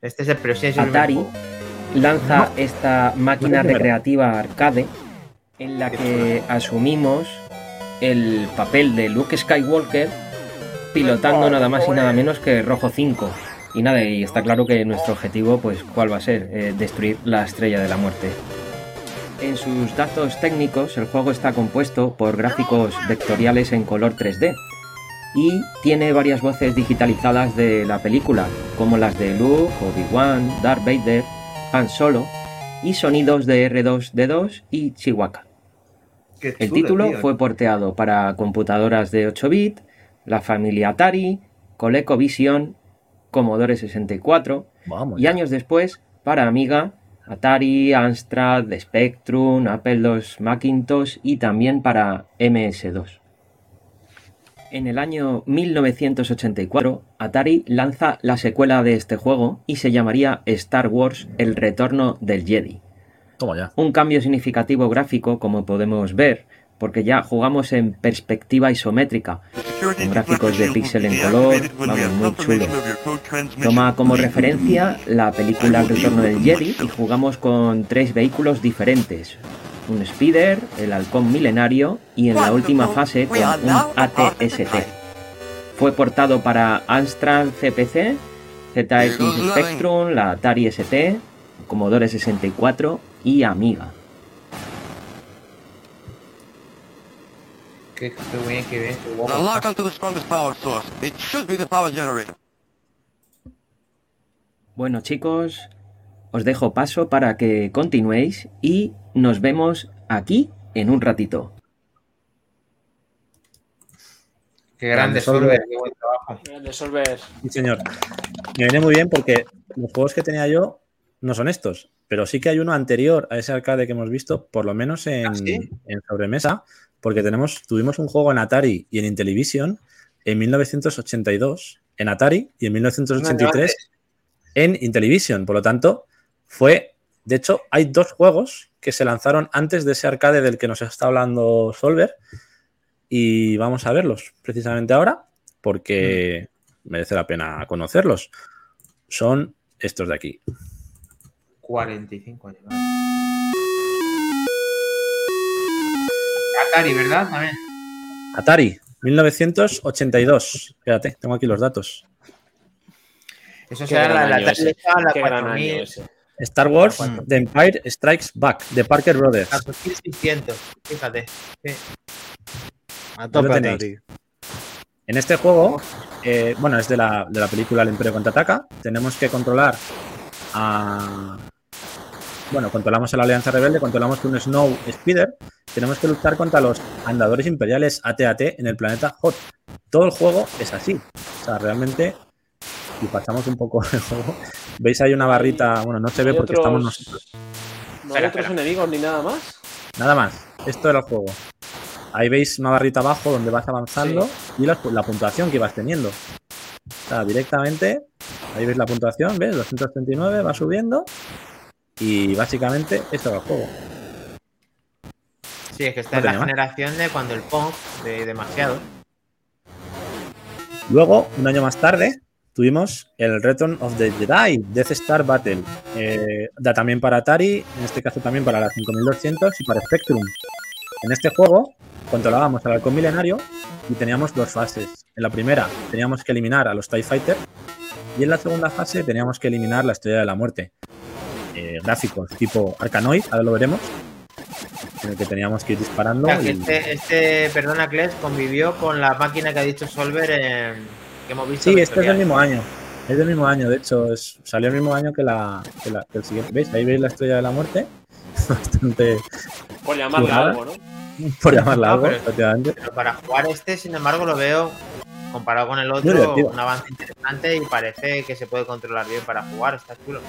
Este es el proceso. Atari lanza esta máquina recreativa arcade en la que asumimos el papel de Luke Skywalker pilotando nada más y nada menos que Rojo 5. Y nada, y está claro que nuestro objetivo, pues, ¿cuál va a ser? Eh, destruir la estrella de la muerte. En sus datos técnicos, el juego está compuesto por gráficos vectoriales en color 3D y tiene varias voces digitalizadas de la película, como las de Luke, Obi-Wan, Darth Vader, Han Solo y sonidos de R2D2 y Chihuahua. El título fue porteado para computadoras de 8 bit, la familia Atari, ColecoVision, Commodore 64 y años después para Amiga, Atari, Amstrad, Spectrum, Apple II Macintosh y también para MS2. En el año 1984, Atari lanza la secuela de este juego y se llamaría Star Wars El Retorno del Jedi. Un cambio significativo gráfico, como podemos ver, porque ya jugamos en perspectiva isométrica, con gráficos de píxel en color, vamos, muy chulo. Toma como referencia la película El Retorno del Jedi y jugamos con tres vehículos diferentes, un Speeder, el Halcón Milenario y en la última fase con un ATST. Fue portado para Amstrad CPC, ZX Spectrum, la Atari ST, Commodore 64 y Amiga. Bueno chicos, os dejo paso para que continuéis y nos vemos aquí en un ratito. Qué grande Solver, qué buen trabajo. Grande Solver. Sí, señor. Me viene muy bien porque los juegos que tenía yo no son estos, pero sí que hay uno anterior a ese arcade que hemos visto, por lo menos en, ¿Ah, en sobremesa, porque tenemos, tuvimos un juego en Atari y en Intellivision en 1982, en Atari y en 1983 en Intellivision. Por lo tanto, fue, de hecho, hay dos juegos que se lanzaron antes de ese arcade del que nos está hablando Solver y vamos a verlos precisamente ahora porque mm. merece la pena conocerlos. Son estos de aquí. 45 años. Atari, ¿verdad? También. Atari, 1982. Fíjate, tengo aquí los datos. Eso será la, la, la, la Star Wars, The Empire Strikes Back, de Parker Brothers. A 2600, fíjate. A tope, En este juego, eh, bueno, es de la, de la película El Imperio Contraataca. Tenemos que controlar a. Bueno, controlamos a la Alianza Rebelde, controlamos un Snow Speeder. Tenemos que luchar contra los andadores imperiales AT-AT en el planeta Hot. Todo el juego es así. O sea, realmente y pasamos un poco el juego, veis ahí una barrita, bueno, no se ve porque estamos nosotros. ¿No hay otros enemigos ni nada más? Nada más, esto era el juego. Ahí veis una barrita abajo donde vas avanzando y la, puntuación que vas teniendo. O sea, directamente, ahí veis la puntuación, ¿ves? 239, va subiendo y básicamente esto era el juego. Sí, es que esta es la generación de cuando el Pong, de demasiado. Luego, un año más tarde, tuvimos el Return of the Jedi, Death Star Battle. Eh, da también para Atari, en este caso también para la 5200 y para Spectrum. En este juego controlábamos al halcón milenario y teníamos dos fases. En la primera teníamos que eliminar a los TIE Fighter y en la segunda fase teníamos que eliminar la Estrella de la Muerte. Eh, gráficos tipo Arcanoid, ahora lo veremos, en el que teníamos que ir disparando. este, este, perdona, Kles, convivió con la máquina que ha dicho Solver en Sí, este es del mismo año. Es del mismo año, de hecho, es, salió el mismo año que, la, el siguiente. ¿Veis? Ahí veis la estrella de la muerte. Bastante. Por llamarla algo, ¿no? Por llamarla algo, efectivamente. Pero para jugar este, sin embargo, lo veo comparado con el otro, un avance interesante y parece que se puede controlar bien para jugar. Está chulo.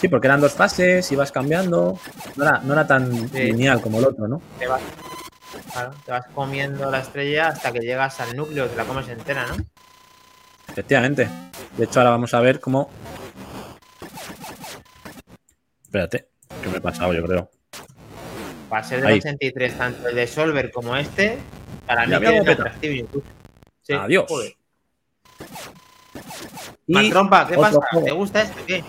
Sí, porque eran dos fases, ibas cambiando. No era, no era tan lineal como el otro, ¿no? Te vas, te vas comiendo la estrella hasta que llegas al núcleo, te la comes entera, ¿no? Efectivamente. De hecho, ahora vamos a ver cómo. Espérate, que me he pasado, yo creo. Va a ser del 83, tanto el de Solver como este, para mí es atractivo Sí, Adiós. Y trompa, ¿qué pasa? ¿Te gusta este? ¿Qué?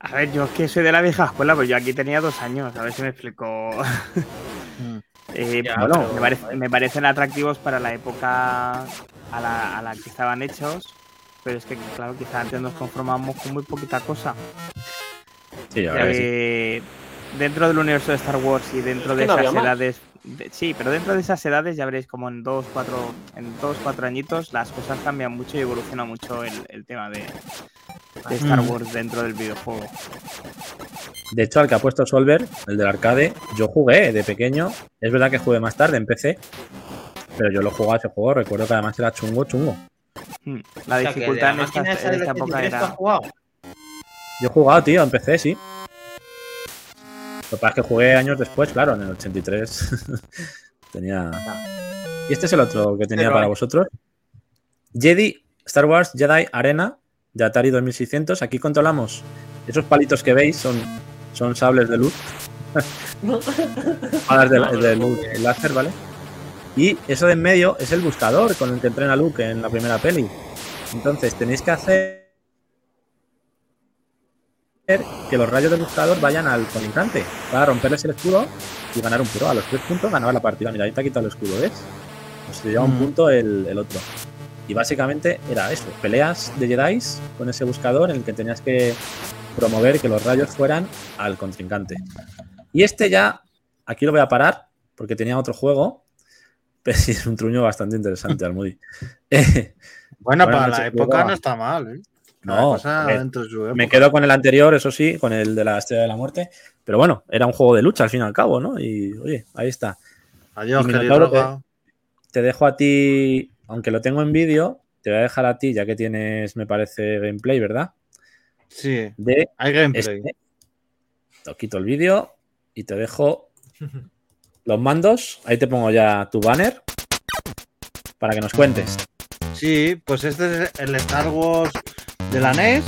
A ver, yo es que soy de la vieja escuela, pues yo aquí tenía dos años, a ver si me explico. Mm. Eh, bueno, me, parecen atractivos para la época a la, que estaban hechos, pero es que, claro, quizá antes nos conformamos con muy poquita cosa. Sí, ahora eh, Dentro del universo de Star Wars y dentro de esas edades. sí, pero dentro de esas edades ya veréis como en dos, cuatro, en dos, cuatro añitos las cosas cambian mucho y evoluciona mucho el tema de, de Star mm. Wars dentro del videojuego. De hecho, al que ha puesto Solver, el del arcade, yo jugué de pequeño. Es verdad que jugué más tarde en PC, pero yo lo jugaba ese juego. Recuerdo que además era chungo, chungo. Hmm. La dificultad en esta, época era. Jugado? Yo he jugado, tío, en PC, sí. Lo que pasa es que jugué años después, claro, en el 83. tenía. Y este es el otro que tenía para vosotros. Jedi, Star Wars Jedi Arena de Atari 2600. Aquí controlamos esos palitos que veis, son, son sables de luz. Balas de, luz láser, ¿vale? Y eso de en medio es el buscador con el que entrena Luke en la primera peli. Entonces tenéis que hacer que los rayos del buscador vayan al contrincante para romperles el escudo y ganar un puro. A los tres puntos ganaba la partida. Mira, ahí te ha quitado el escudo, ¿ves? Pues se lleva un mm. punto el, el otro. Y básicamente era eso, peleas de Jedi con ese buscador en el que tenías que promover que los rayos fueran al contrincante. Y este ya, aquí lo voy a parar, porque tenía otro juego, sí es un truño bastante interesante, Almudi. bueno, para la época no está mal, ¿eh? No, me quedo con el anterior, eso sí, con el de la Estrella de la Muerte. Pero bueno, era un juego de lucha al fin y al cabo, ¿no? Y oye, ahí está. Adiós, querido. Te, te dejo a ti aunque lo tengo en vídeo, te voy a dejar a ti, ya que tienes, me parece, gameplay, ¿verdad? Sí, de hay gameplay. Este. Lo quito el vídeo y te dejo los mandos. Ahí te pongo ya tu banner para que nos cuentes. Sí, pues este es el Star Wars de la NES.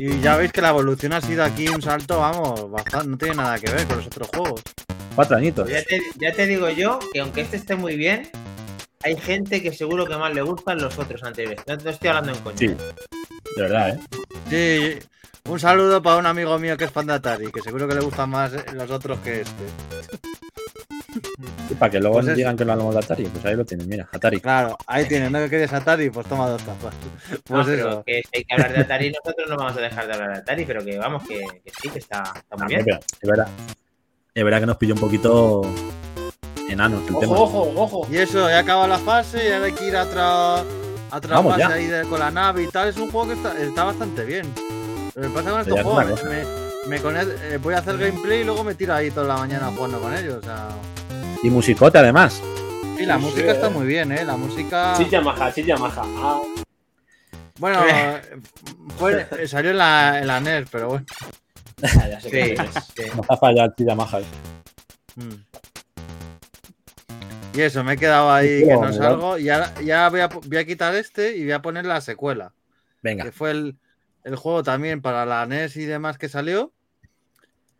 Y ya veis que la evolución ha sido aquí un salto, vamos, bastante, no tiene nada que ver con los otros juegos. Cuatro añitos. Ya te, ya te digo yo que aunque este esté muy bien, hay gente que seguro que más le gustan los otros anteriores. No, estoy hablando en coño. Sí, de verdad, ¿eh? Sí, un saludo para un amigo mío que es fan de Atari, que seguro que le gustan más los otros que este. Y para que luego pues digan que lo hablamos de Atari, pues ahí lo tienen, mira, Atari. Claro, ahí tienen, ¿no que quieres Atari? Pues toma dos tapas. Pues eso. Que hay que hablar de Atari, nosotros no vamos a dejar de hablar de Atari, pero que vamos, que, sí, que está, muy bien. Es verdad. Es verdad que nos pilló un poquito enanos. El ojo, ojo, ojo. Y eso, he acabado la fase y ahora hay que ir a otra, a otra fase ahí con la nave y tal. Es un juego que está, está bastante bien. Lo que pasa con estos juegos, me, eh, voy a hacer gameplay y luego me tiro ahí toda la mañana jugando con ellos. O sea... Y musicote además. Sí, la música está muy bien, ¿eh? La música. Sí, Yamaha, sí, Yamaha. Ah. Bueno, fue, salió en la, en la NER, pero bueno. ya sé que sí, No ha fallado el Yamaha. Mm. Y eso, me he quedado ahí que no salgo. Y ahora ya voy a, quitar este y voy a poner la secuela. Venga. Que fue el, juego también para la NES y demás que salió.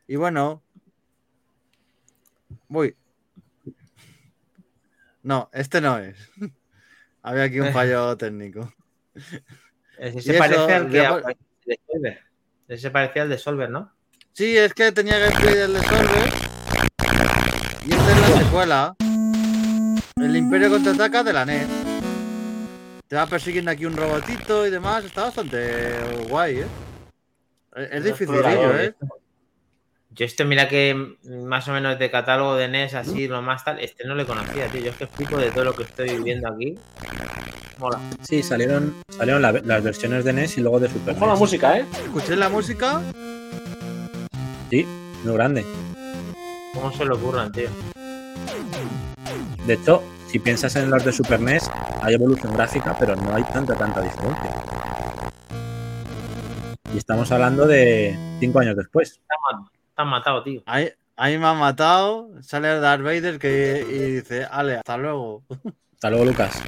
Y bueno. Voy. No, este no es. Había aquí un fallo técnico. Ese se parece al que de. Ese se parecía al de Solver, ¿no? Sí, es que tenía gameplay del de Solver. Y esta es la secuela. El Imperio contraataca de la NES. Te va persiguiendo aquí un robotito y demás. Está bastante guay, ¿eh? Es, difícil ¿eh? Yo este, mira que más o menos de catálogo de NES, así, lo más tal, este no le conocía, tío. Yo es que explico de todo lo que estoy viviendo aquí. Mola. Sí, salieron, salieron las versiones de NES y luego de Super NES. la música, ¿eh? ¿Escuché la música? Sí, muy grande. ¿Cómo se lo ocurran, tío? De hecho, si piensas en los de Super NES, hay evolución gráfica, pero no hay tanta, tanta diferencia. Y estamos hablando de cinco años después. Te han matado, tío. Ahí, ahí me han matado. Sale Darth Vader que, y dice, Ale, hasta luego. Hasta luego, Lucas.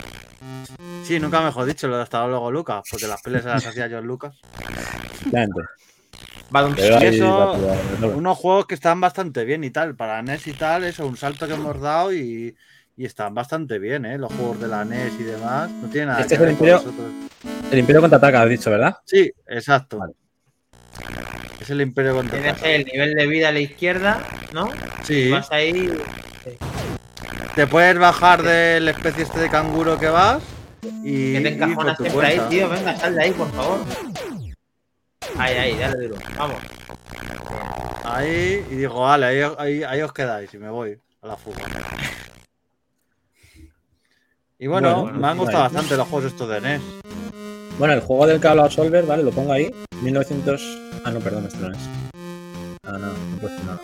Sí, nunca mejor dicho lo de hasta luego, Lucas, porque las peleas las hacía yo Lucas. Y eso, unos juegos que están bastante bien y tal. Para NES y tal, eso, un salto que hemos dado y, y están bastante bien, ¿eh? Los juegos de la NES y demás. No tiene nada este que es el Imperio, el Imperio contraataca, has dicho, ¿verdad? Sí, exacto. Es el Imperio contraataca. Tienes el nivel de vida a la izquierda, ¿no? Sí. Vas ahí. Te puedes bajar del especie este de canguro que vas y. Que te encajonas siempre ahí, tío. Venga, sal de ahí, por favor. Ahí, ahí, dale duro. Vamos. Ahí, y digo, vale, ahí, ahí, ahí os quedáis y me voy a la fuga. Y bueno, me han gustado bastante los juegos estos de NES. Bueno, el juego del que ha Solver, vale, lo pongo ahí. 1900. Ah, no, perdón, esto no es. Ah, no, no he puesto nada.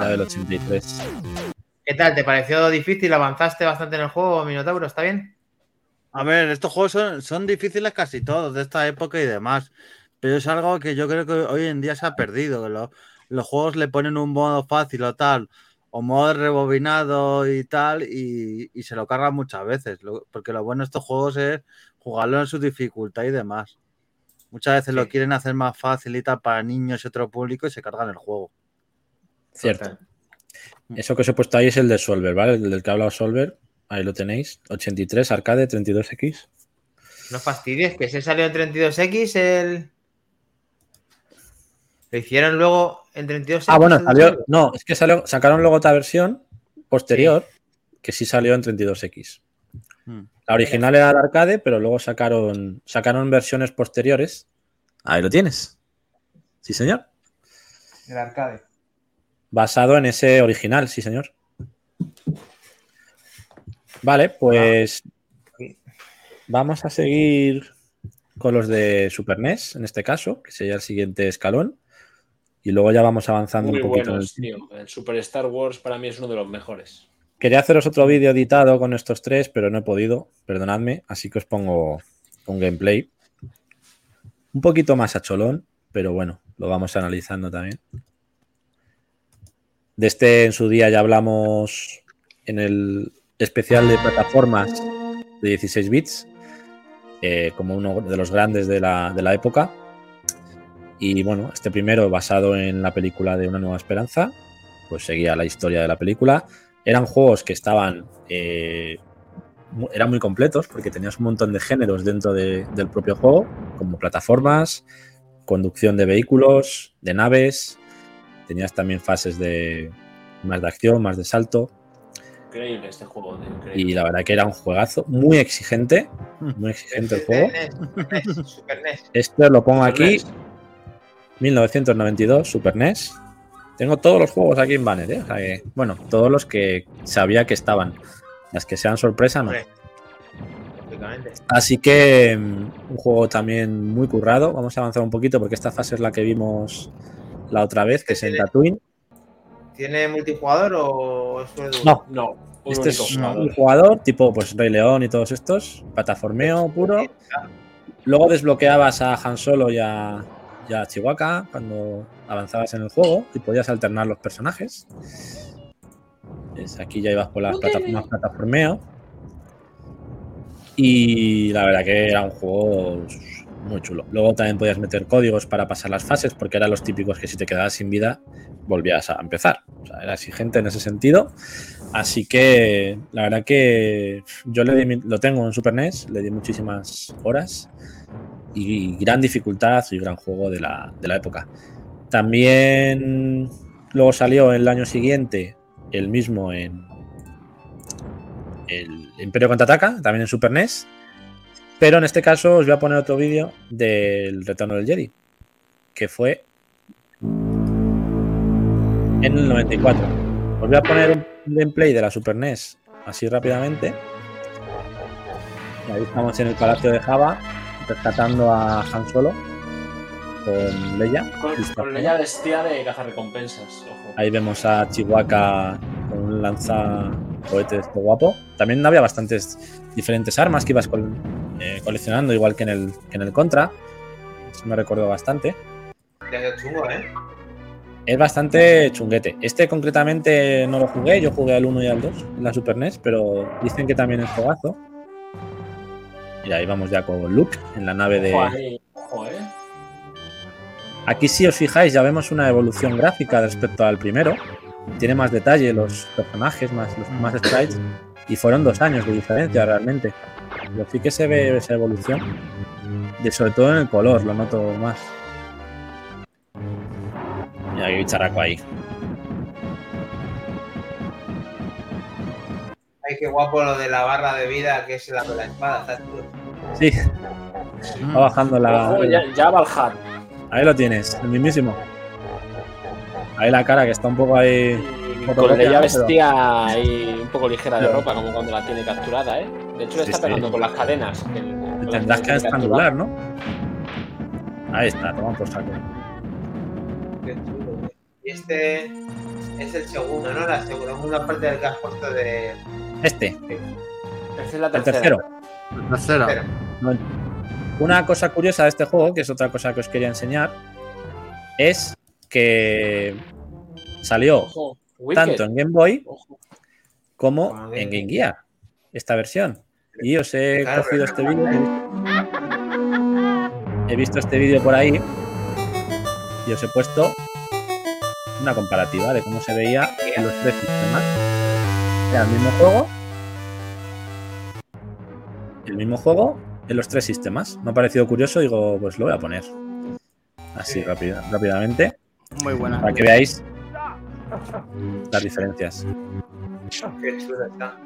La del 83. ¿Qué tal? ¿Te pareció difícil? ¿Avanzaste bastante en el juego, Minotauro? ¿Está bien? A ver, estos juegos son, son difíciles casi todos de esta época y demás. Pero es algo que yo creo que hoy en día se ha perdido. Que lo- los juegos le ponen un modo fácil o tal, o modo rebobinado y tal, y, y se lo cargan muchas veces. Lo- porque lo bueno de estos juegos es jugarlo en su dificultad y demás. Muchas veces lo quieren hacer más fácil y tal para niños y otro público y se cargan el juego. Cierto. Eso que os he puesto ahí es el de Solver, ¿vale? El del que ha hablado Solver. Ahí lo tenéis. 83, arcade, 32X. No fastidies, que se salió en 32X el. Lo hicieron luego en 32X. Ah, bueno, el salió. No, es que salió- sacaron luego otra versión posterior que sí salió en 32X. Mm. La original era de arcade, pero luego sacaron, sacaron versiones posteriores. Ahí lo tienes. Sí, señor. El arcade. Basado en ese original, sí, señor. Vale, pues vamos a seguir con los de Super NES, en este caso, que sería el siguiente escalón. Y luego ya vamos avanzando Muy un poquito. el- buenos, tío. El Super Star Wars para mí es uno de los mejores. Quería haceros otro vídeo editado con estos tres, pero no he podido, perdonadme, así que os pongo un gameplay. Un poquito más a cholón, pero bueno, lo vamos analizando también. De este en su día ya hablamos en el especial de plataformas de 16 bits, eh, como uno de los grandes de la, de la época. Y bueno, este primero basado en la película de Una Nueva Esperanza, pues seguía la historia de la película eran juegos que estaban. eh, eran muy completos porque tenías un montón de géneros dentro de- del propio juego, como plataformas, conducción de vehículos, de naves. Tenías también fases de más de acción, más de salto. Increíble este juego. increíble. Y la verdad que era un juegazo muy exigente. Muy exigente el juego. NES, NES, Super NES. Este lo pongo aquí, Super NES. 1992, Super NES. Tengo todos los juegos aquí en banner, ¿eh? O sea que, bueno, todos los que sabía que estaban. Las que sean sorpresa, no. Así que mm, un juego también muy currado. Vamos a avanzar un poquito porque esta fase es la que vimos la otra vez, que es en Tatooine. ¿Tiene multijugador o es? No, No, un este es jugador. un jugador tipo pues Rey León y todos estos, plataformeo puro. Luego desbloqueabas a Han Solo y a, y a Chihuahua cuando avanzabas en el juego y podías alternar los personajes. Es, aquí ya ibas por las plataformas plataformeo. Y la verdad que era un juego muy chulo. Luego también podías meter códigos para pasar las fases, porque eran los típicos que si te quedabas sin vida volvías a empezar. O sea, era exigente en ese sentido. Así que la verdad que yo le di lo tengo en Super NES, le di muchísimas horas y gran dificultad y gran juego de la, de la época. También luego salió el año siguiente el mismo en el Imperio Contraataca, también en Super NES. Pero en este caso os voy a poner otro vídeo del Retorno del Jedi, que fue en el 94. Os voy a poner un gameplay de la Super NES así rápidamente. Ahí estamos en el Palacio de Java, rescatando a Han Solo con Leia. Con, con Leia vestida de cazarrecompensas. Ojo. Ahí vemos a Chihuahua con un lanza cohetes guapo. También había bastantes diferentes armas que ibas col- eh, coleccionando, igual que en el, que en el Contra. me recordó bastante. chungo, ¿eh? Es bastante chunguete. Este concretamente no lo jugué, yo jugué al 1 y al 2 en la Super NES, pero dicen que también es jugazo. Y ahí vamos ya con Luke en la nave de. Aquí, si os fijáis, ya vemos una evolución gráfica respecto al primero. Tiene más detalle los personajes, más, más sprites. Y fueron dos años de diferencia realmente. Pero sí que se ve esa evolución. De, sobre todo en el color, lo noto más. Y hay bicharraco ahí. Ay, qué guapo lo de la barra de vida que es la de la espada. Sí. Va bajando la. ya, va el hat. Ahí lo tienes, el mismísimo. Ahí la cara que está un poco ahí. con ella vestía ahí un poco ligera de ropa, como cuando la tiene capturada, ¿eh? De hecho, le está pegando con las cadenas. tendrás que estrangular, ¿no? Ahí está, toma por saco. Y este es el segundo, ¿no? La segunda parte del que has puesto de. Este. es la tercera. El tercero. La tercera. Una cosa curiosa de este juego, que es otra cosa que os quería enseñar, es que salió tanto en Game Boy como en Game Gear, esta versión. Y os he cogido este vídeo. He visto este vídeo por ahí y os he puesto una comparativa de cómo se veía en los tres sistemas. Era el mismo juego. El mismo juego en los tres sistemas. Me ha parecido curioso, digo, pues lo voy a poner. Así rápidamente. Muy buena. Para que veáis las diferencias. Qué está.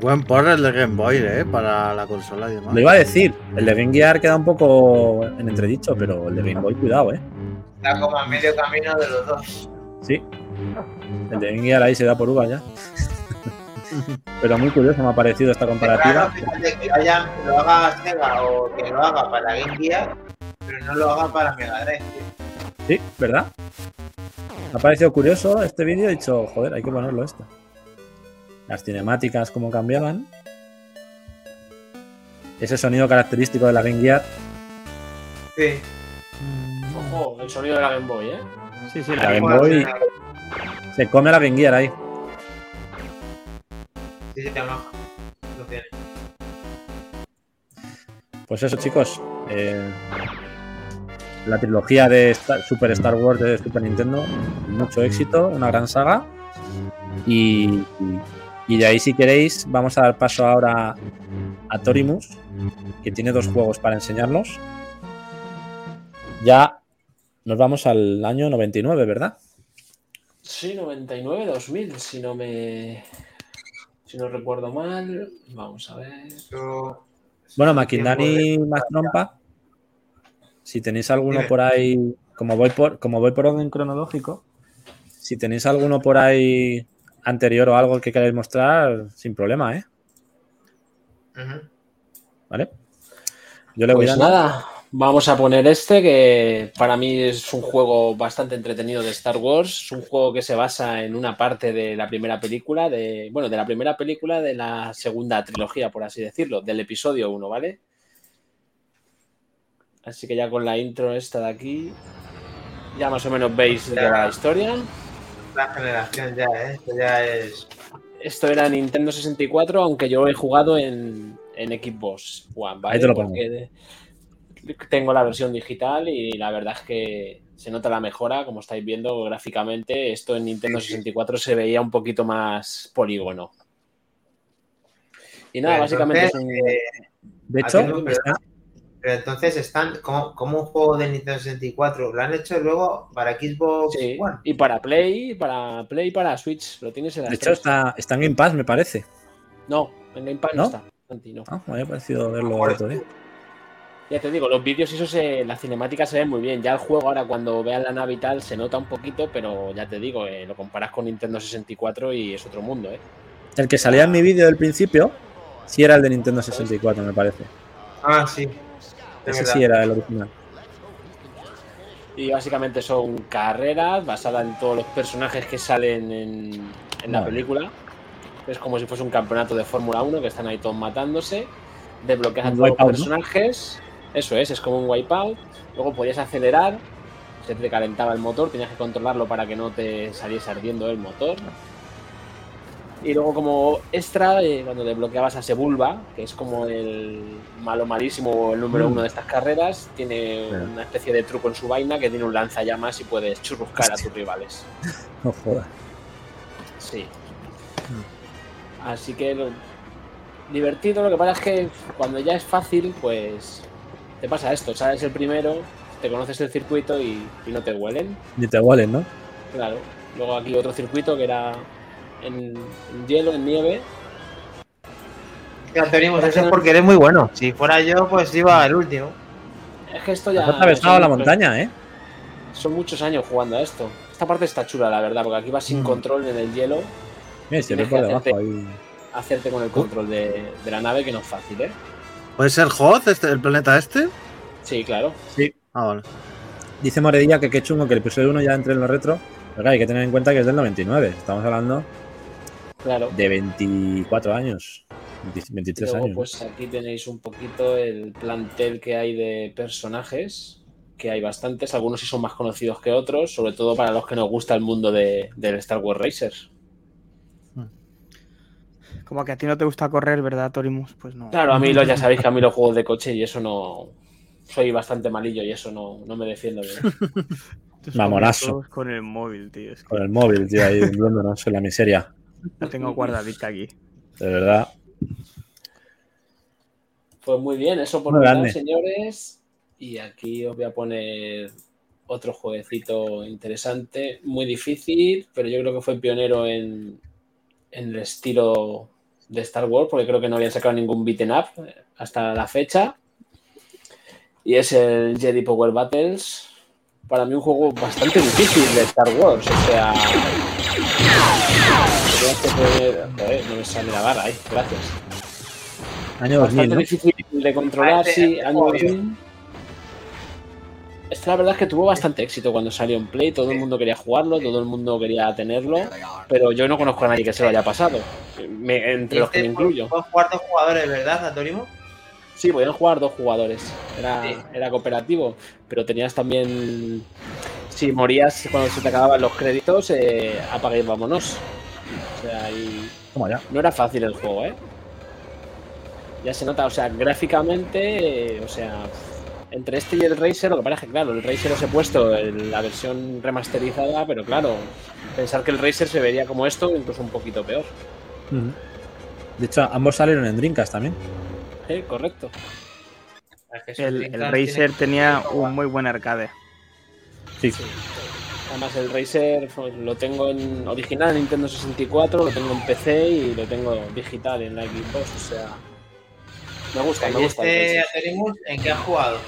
Buen por el de Game Boy, ¿eh? Para la consola y demás. Lo iba a decir. El de Game Gear queda un poco en entredicho, pero el de Game Boy, cuidado, ¿eh? Está como a medio camino de los dos. Sí. El de Game Gear ahí se da por uva ya. Pero muy curioso me ha parecido esta comparativa. que lo haga Sega o que lo haga para Game Gear, pero no lo haga para Mega Drive. Sí, ¿verdad? Me ha parecido curioso este vídeo. He dicho, joder, hay que ponerlo esto. Las cinemáticas, cómo cambiaban. Ese sonido característico de la Game Gear. Sí. Ojo, el sonido de la Game Boy, ¿eh? Sí, sí, la, Game Boy. Se come la Game Gear ahí. Pues eso, chicos. Eh, la trilogía de Super Star Wars de Super Nintendo, mucho éxito, una gran saga. Y, y, de ahí, si queréis, vamos a dar paso ahora a Torimus, que tiene dos juegos para enseñarnos. Ya nos vamos al año 99, ¿verdad? Sí, 99-2000, si no me si no recuerdo mal, vamos a ver. Bueno, Maquindani más trompa. Si tenéis alguno por ahí, como voy por, como voy por orden cronológico, si tenéis alguno por ahí anterior o algo que queráis mostrar, sin problema, ¿eh? ¿Vale? Yo le voy pues nada, Vamos a poner este, que para mí es un juego bastante entretenido de Star Wars. Es un juego que se basa en una parte de la primera película, de, bueno, de la primera película de la segunda trilogía, por así decirlo, del episodio 1, ¿vale? Así que ya con la intro esta de aquí, ya más o menos veis de la historia. La generación ya, ¿eh? Esto ya es... Esto era Nintendo 64, aunque yo he jugado en, en Xbox One, ¿vale? Ahí te lo pongo tengo la versión digital y la verdad es que se nota la mejora, como estáis viendo gráficamente. Esto en Nintendo 64 se veía un poquito más polígono. Y nada, básicamente es un... Eh, de hecho, pero entonces están como, un juego de Nintendo 64. Lo han hecho luego para Xbox One. Y para Play, para Play y para Switch. Lo tienes en De hecho, está, en Game Pass, me parece. No, en Game Pass no, está. Ah, me había parecido verlo otro día. Ya te digo, los vídeos y eso se, la cinemática se ve muy bien. Ya el juego ahora cuando veas la nave y tal se nota un poquito, pero ya te digo, eh, lo comparas con Nintendo 64 y es otro mundo, ¿eh? El que salía en mi vídeo del principio, sí era el de Nintendo 64, me parece. Ah, sí. Ese sí era el original. Y básicamente son carreras basadas en todos los personajes que salen en, la película. Es como si fuese un campeonato de Fórmula 1 que están ahí todos matándose. Desbloqueas a todos los personajes Eso es, es como un wipeout. Luego podías acelerar, se te calentaba el motor, tenías que controlarlo para que no te saliese ardiendo el motor. Y luego como extra, eh, cuando desbloqueabas a Sebulba, que es como el malo malísimo, el número mm. uno de estas carreras, tiene una especie de truco en su vaina que tiene un lanzallamas y puedes churruscar a tus rivales. No jodas. Sí. Mm. Así que divertido, lo que pasa es que cuando ya es fácil, pues te pasa esto, sabes el primero, te conoces el circuito y, no te huelen. Ni te huelen, ¿no? Claro. Luego aquí otro circuito que era en, hielo, en nieve. Antonio, eso es porque eres muy bueno. Si fuera yo, pues iba el último. Es que esto ya. Has atravesado la montaña, ¿eh? Son muchos años jugando a esto. Esta parte está chula, la verdad, porque aquí vas sin mm. control en el hielo. Mira, si por debajo ahí. Hacerte con el control de, la nave, que no es fácil, ¿eh? ¿Puede ser Hoth, este, el planeta este? Sí, claro. Sí. Ah, vale. Dice Moredilla que qué chungo que el episodio 1 ya entre en los retro. Pero hay que tener en cuenta que es del 99. Estamos hablando claro. de 24 años. 23 años. Pues aquí tenéis un poquito el plantel que hay de personajes, que hay bastantes, algunos sí son más conocidos que otros, sobre todo para los que nos gusta el mundo de, del Star Wars Racers. Como que a ti no te gusta correr, ¿verdad, Torimus? Pues no. Claro, a mí lo, ya sabéis que a mí los juegos de coche y eso no. Soy bastante malillo y eso no, no me defiendo bien. Mamonazo. Con el móvil, tío. Con el móvil, tío, ahí hundiéndonos en la miseria. La tengo guardadita aquí. De verdad. Pues muy bien, eso por mi señores. Y aquí os voy a poner otro jueguecito interesante, muy difícil, pero yo creo que fue pionero en, en el estilo de Star Wars, porque creo que no habían sacado ningún beaten up hasta la fecha. Y es el Jedi Power Battles. Para mí un juego bastante difícil de Star Wars. O sea... no me sale la barra ahí, gracias. Año 2000, bastante difícil de controlar, sí, año 2000. Esta la verdad es que tuvo bastante éxito cuando salió en Play, todo el mundo quería jugarlo, todo el mundo quería tenerlo, pero yo no conozco a nadie que se lo haya pasado, entre los que me incluyo. Pueden jugar dos jugadores, ¿verdad, Antonio? Sí, podían jugar dos jugadores, era, era cooperativo, pero tenías también, si morías cuando se te acababan los créditos, eh, apague y vámonos. O sea, y no era fácil el juego, ¿eh? Ya se nota, o sea, gráficamente, eh, o sea, entre este y el Racer, lo que pasa es que, claro, el Racer os he puesto en la versión remasterizada, pero claro, pensar que el Racer se vería como esto, incluso un poquito peor. De hecho, ambos salieron en Drinkas también. Sí, correcto. El, Racer tenía un muy buen arcade. Sí. Además, el Racer pues, lo tengo en original en Nintendo 64, lo tengo en PC y lo tengo digital en la Xbox, o sea. Me gusta, me gusta. Este en qué has jugado?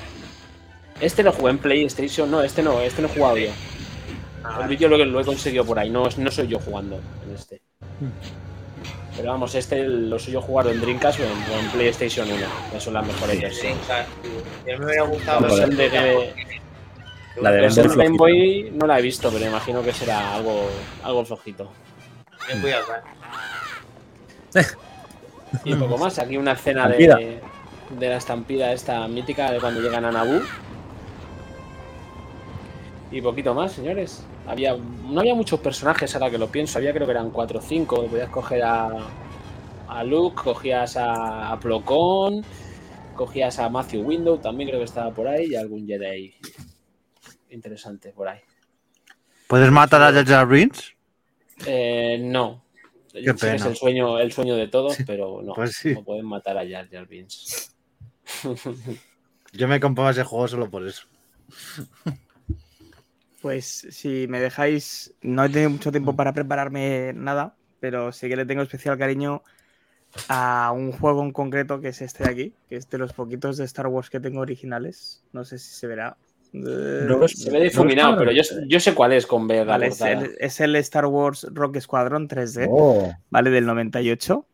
Este lo jugué en PlayStation, no, este no, este no he jugado yo. Ah, el vídeo lo, lo he conseguido por ahí, no, no soy yo jugando en este. Pero vamos, este lo soy yo jugado en Dreamcast o en, PlayStation 1, que son las mejores versiones. me hubiera gustado la de, la de Game Boy no la he visto, pero imagino que será algo, algo flojito. Ten cuidado, Y poco más, aquí una escena de, de la estampida esta mítica de cuando llegan a Naboo. Y poquito más, señores. Había, no había muchos personajes ahora que lo pienso. Había creo que eran 4 o 5. Podías coger a, a Luke, cogías a, a Plocón, cogías a Matthew Window, también creo que estaba por ahí, y algún Jedi interesante por ahí. ¿Puedes matar a Jar Jar Eh, no. Qué pena. es el sueño, el sueño de todos, pero no. Pues sí. No pueden matar a Jar Jar Yo me compraba ese juego solo por eso. Pues si me dejáis, no he tenido mucho tiempo para prepararme nada, pero sí que le tengo especial cariño a un juego en concreto que es este de aquí, que es de los poquitos de Star Wars que tengo originales. No sé si se verá. Se ve difuminado, pero yo, sé cuál es con B. es, el, Star Wars Rock Squadron 3D, ¿vale? Del 98.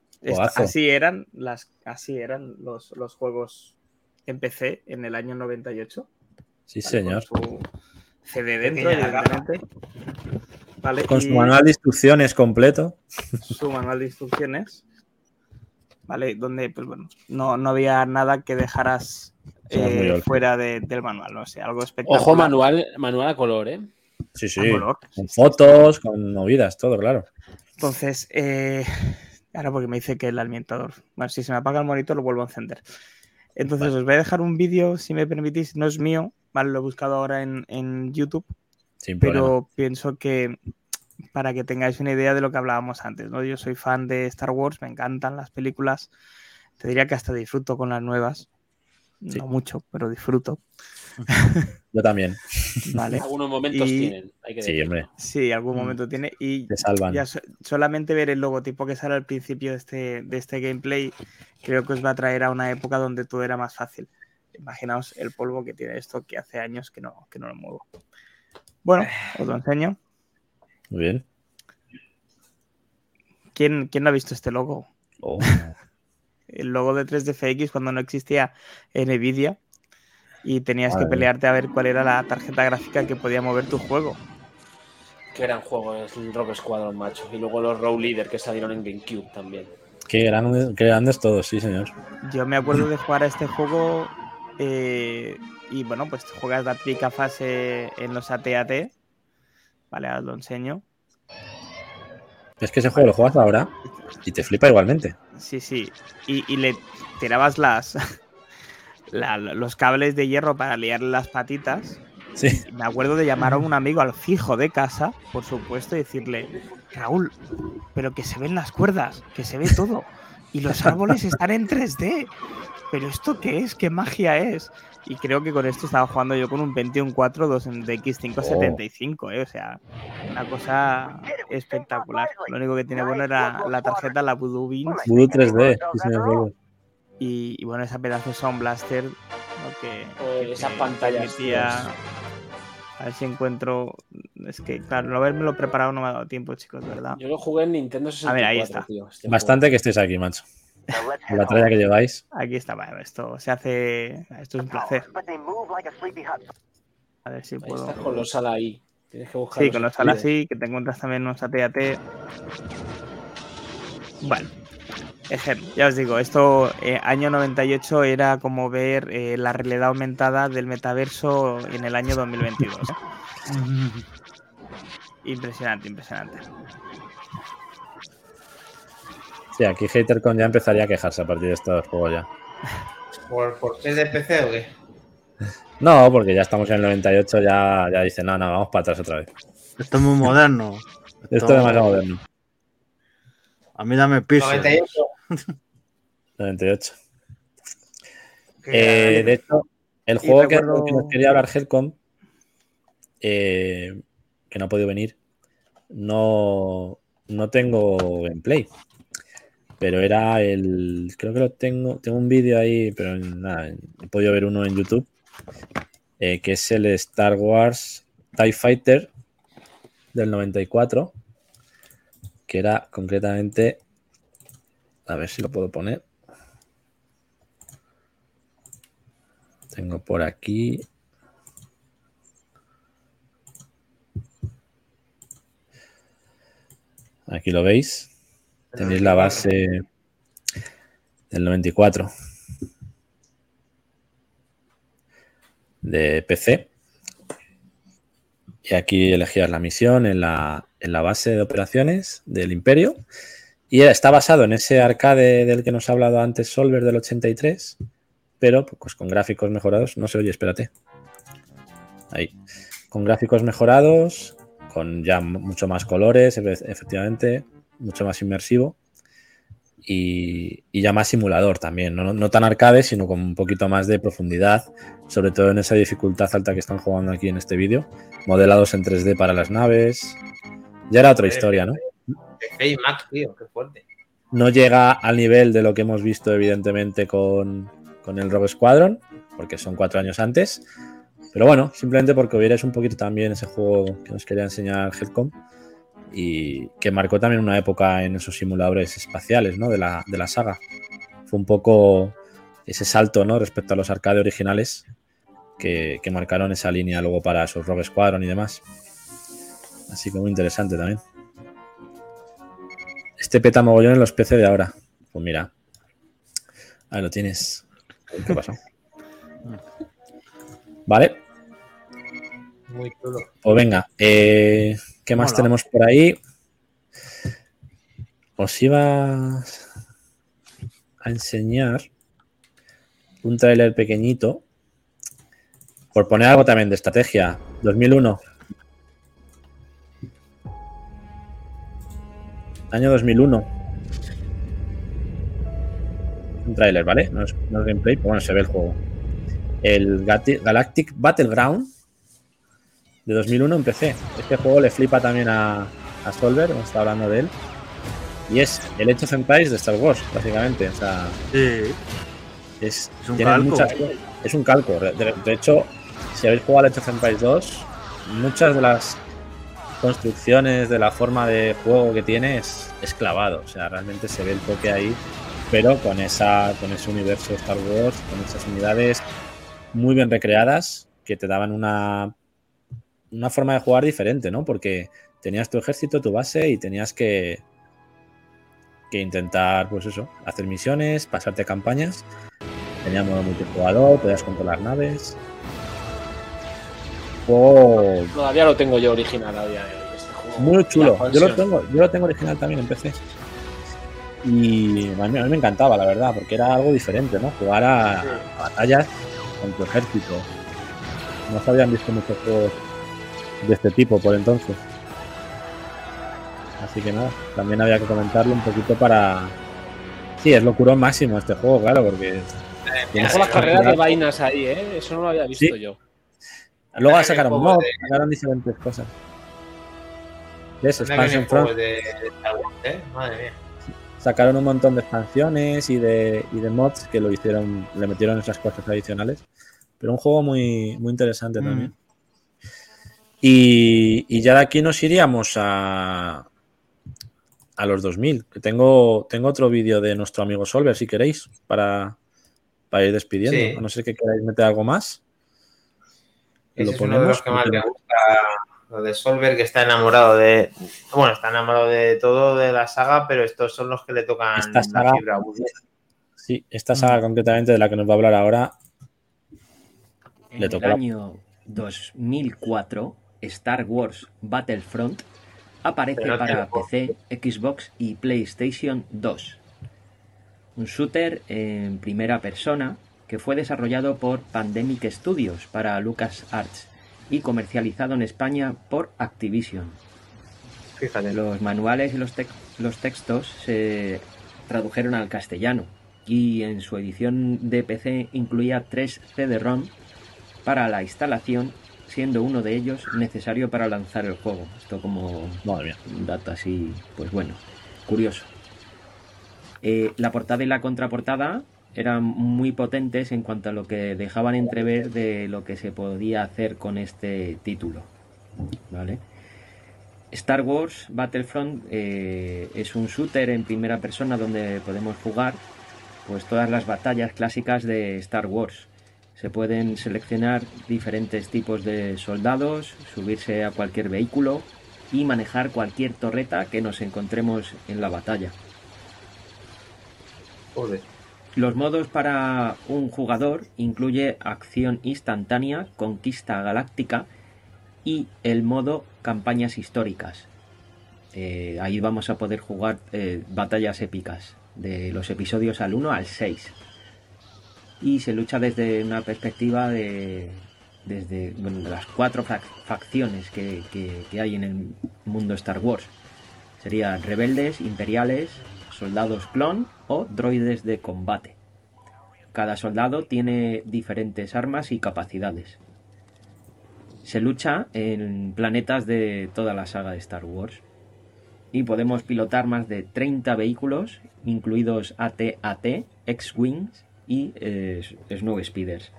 así eran, las, así eran los, los, juegos en PC en el año 98. Sí, señor. CD dentro, evidentemente. Con su manual de instrucciones completo. Su manual de instrucciones. ¿Vale? Donde, pues bueno, no, no había nada que dejaras eh, fuera del manual, no sé, algo espectacular. Ojo, manual, manual a color, ¿eh? Sí, sí. Con fotos, con movidas, todo, claro. Entonces, eh, ahora porque me dice que el alimentador. Bueno, si se me apaga el monitor, lo vuelvo a encender. Entonces, os voy a dejar un vídeo, si me permitís, no es mío, ¿vale? Lo he buscado ahora en, YouTube. pero pienso que para que tengáis una idea de lo que hablábamos antes, ¿no? Yo soy fan de Star Wars, me encantan las películas. Te diría que hasta disfruto con las nuevas. No mucho, pero disfruto. Yo también. Vale. Algunos momentos tienen. sí, hombre. Sí, algún momento tiene. Y Te salvan. solamente ver el logotipo que sale al principio de este, de este gameplay, creo que os va a traer a una época donde todo era más fácil. Imaginaos el polvo que tiene esto, que hace años que no, que no lo muevo. Bueno, os lo enseño. Muy bien. ¿Quién, quién no ha visto este logo? Oh. el logo de 3DFX cuando no existía Nvidia y tenías que pelearte a ver cuál era la tarjeta gráfica que podía mover tu juego. Qué gran juego es el Rock Squadron, macho. Y luego los Row Leader que salieron en GameCube también. Qué grandes, qué grandes todos, sí, señor. Yo me acuerdo de jugar a este juego eh, y bueno, pues juegas la típica fase en los AT-AT. Vale, os lo enseño. Es que ese juego lo juegas ahora y te flipa igualmente. Sí, sí. Y, y le tirabas las, los cables de hierro para liarle las patitas. Sí. Me acuerdo de llamar a un amigo al fijo de casa, por supuesto, y decirle, Raúl, pero que se ven las cuerdas, que se ve todo. Y los árboles están en 3D. ¿Pero esto qué es? ¿Qué magia es? Y creo que con esto estaba jugando yo con un Pentium 4 2 de X575, ¿eh? o sea, una cosa espectacular. Lo único que tiene bueno era la tarjeta, la Voodoo Beans. Voodoo 3D, y, bueno, esa pedazo de Sound Blaster, que, esa pantalla A ver si encuentro. Es que, claro, no haberme preparado no me ha dado tiempo, chicos, ¿verdad? Yo lo jugué en Nintendo 64. A ver, ahí está. Este Bastante que estéis aquí, macho. La tralla que lleváis. Aquí está, esto se hace. Esto es un placer. A ver si puedo. Estás con los ala ahí. Tienes que buscar. Sí, con los ala así, que te encuentras también unos AT-AT. Bueno, ya os digo, esto eh, año 98 era como ver eh, la realidad aumentada del metaverso en el año 2022. ¿eh? impresionante, impresionante. Sí, aquí HaterCon ya empezaría a quejarse a partir de estos juegos ya. ¿Por, por qué de PC o qué? No, porque ya estamos en el 98, ya, ya dicen, no, no, vamos para atrás otra vez. Esto es muy moderno. Esto, es demasiado moderno. A mí dame piso. 98. 98. Eh, de hecho, el juego que, nos quería hablar Helcom, eh, que no ha podido venir, no, no tengo gameplay. Pero era el. Creo que lo tengo. Tengo un vídeo ahí, pero nada, he podido ver uno en YouTube. Eh, que es el Star Wars TIE Fighter del 94. Que era concretamente a ver si lo puedo poner. Tengo por aquí. Aquí lo veis. Tenéis la base del 94 de PC. Y aquí elegías la misión en la, en la base de operaciones del Imperio y está basado en ese arcade del que nos ha hablado antes Solver del 83, pero pues con gráficos mejorados. No se oye, espérate. Ahí. Con gráficos mejorados, con ya mucho más colores, efectivamente, mucho más inmersivo. Y, ya más simulador también, no, no, tan arcade, sino con un poquito más de profundidad, sobre todo en esa dificultad alta que están jugando aquí en este vídeo, modelados en 3D para las naves. Ya era otra historia, ¿no? No llega al nivel de lo que hemos visto, evidentemente, con, el Rogue Squadron, porque son cuatro años antes. Pero bueno, simplemente porque hubierais un poquito también ese juego que nos quería enseñar Headcom y que marcó también una época en esos simuladores espaciales ¿no? de, la, saga. Fue un poco ese salto ¿no? respecto a los arcade originales que, que marcaron esa línea luego para esos Rogue Squadron y demás. Así que muy interesante también. Este peta mogollón en los PC de ahora. Pues mira, Ahí lo tienes. ¿Qué pasó? Vale. Muy chulo. Pues venga, eh, ¿qué más tenemos por ahí? Os iba a enseñar un trailer pequeñito por poner algo también de estrategia. 2001. Año 2001. Un trailer, ¿vale? No es, gameplay, pero bueno, se ve el juego. El Galactic Battleground de 2001 en PC. Este juego le flipa también a, a Solver, hemos estado hablando de él. Y es el Age of Empires de Star Wars, básicamente. O sea, sí. es, un calco. es un calco. De, hecho, si habéis jugado al Age of Empires 2, muchas de las construcciones, de la forma de juego que tiene es, clavado. O sea, realmente se ve el toque ahí, pero con, esa, con ese universo de Star Wars, con esas unidades muy bien recreadas que te daban una, una forma de jugar diferente, ¿no? Porque tenías tu ejército, tu base y tenías que, que intentar, pues eso, hacer misiones, pasarte campañas. Teníamos modo multijugador, podías controlar naves. Todavía lo tengo yo original a día de hoy. Este juego. Muy chulo. Yo lo, tengo, yo lo tengo original también en PC. Y a mí, me encantaba, la verdad, porque era algo diferente, ¿no? Jugar a, batallas con tu ejército. No se habían visto muchos juegos de este tipo por entonces. Así que nada, también había que comentarlo un poquito para. Sí, es locura máximo este juego, claro, porque. Tienes las carreras de vainas ahí, ¿eh? Eso no lo había visto yo. Luego sacaron mod, sacaron diferentes cosas. ¿Ves? Expansion Front. ¿eh? Madre mía. Sacaron un montón de expansiones y de, y de mods que lo hicieron, le metieron esas cosas adicionales. Pero un juego muy, muy interesante mm. también. Y, y, ya de aquí nos iríamos a, a los 2000. Que tengo, tengo otro vídeo de nuestro amigo Solver, si queréis, para, para ir despidiendo. A no ser que queráis meter algo más. lo ponemos. uno de los que más me gusta, lo de Solver, que está enamorado de. Bueno, está enamorado de todo de la saga, pero estos son los que le tocan esta saga, Sí, esta saga concretamente de la que nos va a hablar ahora. En le el año 2004, Star Wars Battlefront aparece para PC, Xbox y PlayStation 2. Un shooter en primera persona que fue desarrollado por Pandemic Studios para LucasArts y comercializado en España por Activision. Los manuales y los, los textos se tradujeron al castellano y en su edición de PC incluía tres CD-ROM para la instalación siendo uno de ellos necesario para lanzar el juego. Esto como un dato así, pues bueno, curioso. Eh, la portada y la contraportada eran muy potentes en cuanto a lo que dejaban entrever de lo que se podía hacer con este título. ¿Vale? Star Wars Battlefront eh, es un shooter en primera persona donde podemos jugar pues todas las batallas clásicas de Star Wars se pueden seleccionar diferentes tipos de soldados, subirse a cualquier vehículo y manejar cualquier torreta que nos encontremos en la batalla. Los modos para un jugador incluye acción instantánea, conquista galáctica y el modo campañas históricas. Eh, ahí vamos a poder jugar eh, batallas épicas de los episodios al 1 al 6 y se lucha desde una perspectiva de desde las cuatro facciones que, hay en el mundo Star Wars. Serían rebeldes, imperiales, soldados clon o droides de combate. Cada soldado tiene diferentes armas y capacidades. Se lucha en planetas de toda la saga de Star Wars. Y podemos pilotar más de 30 vehículos, incluidos AT-AT, X-Wings y eh, Snow Speeders.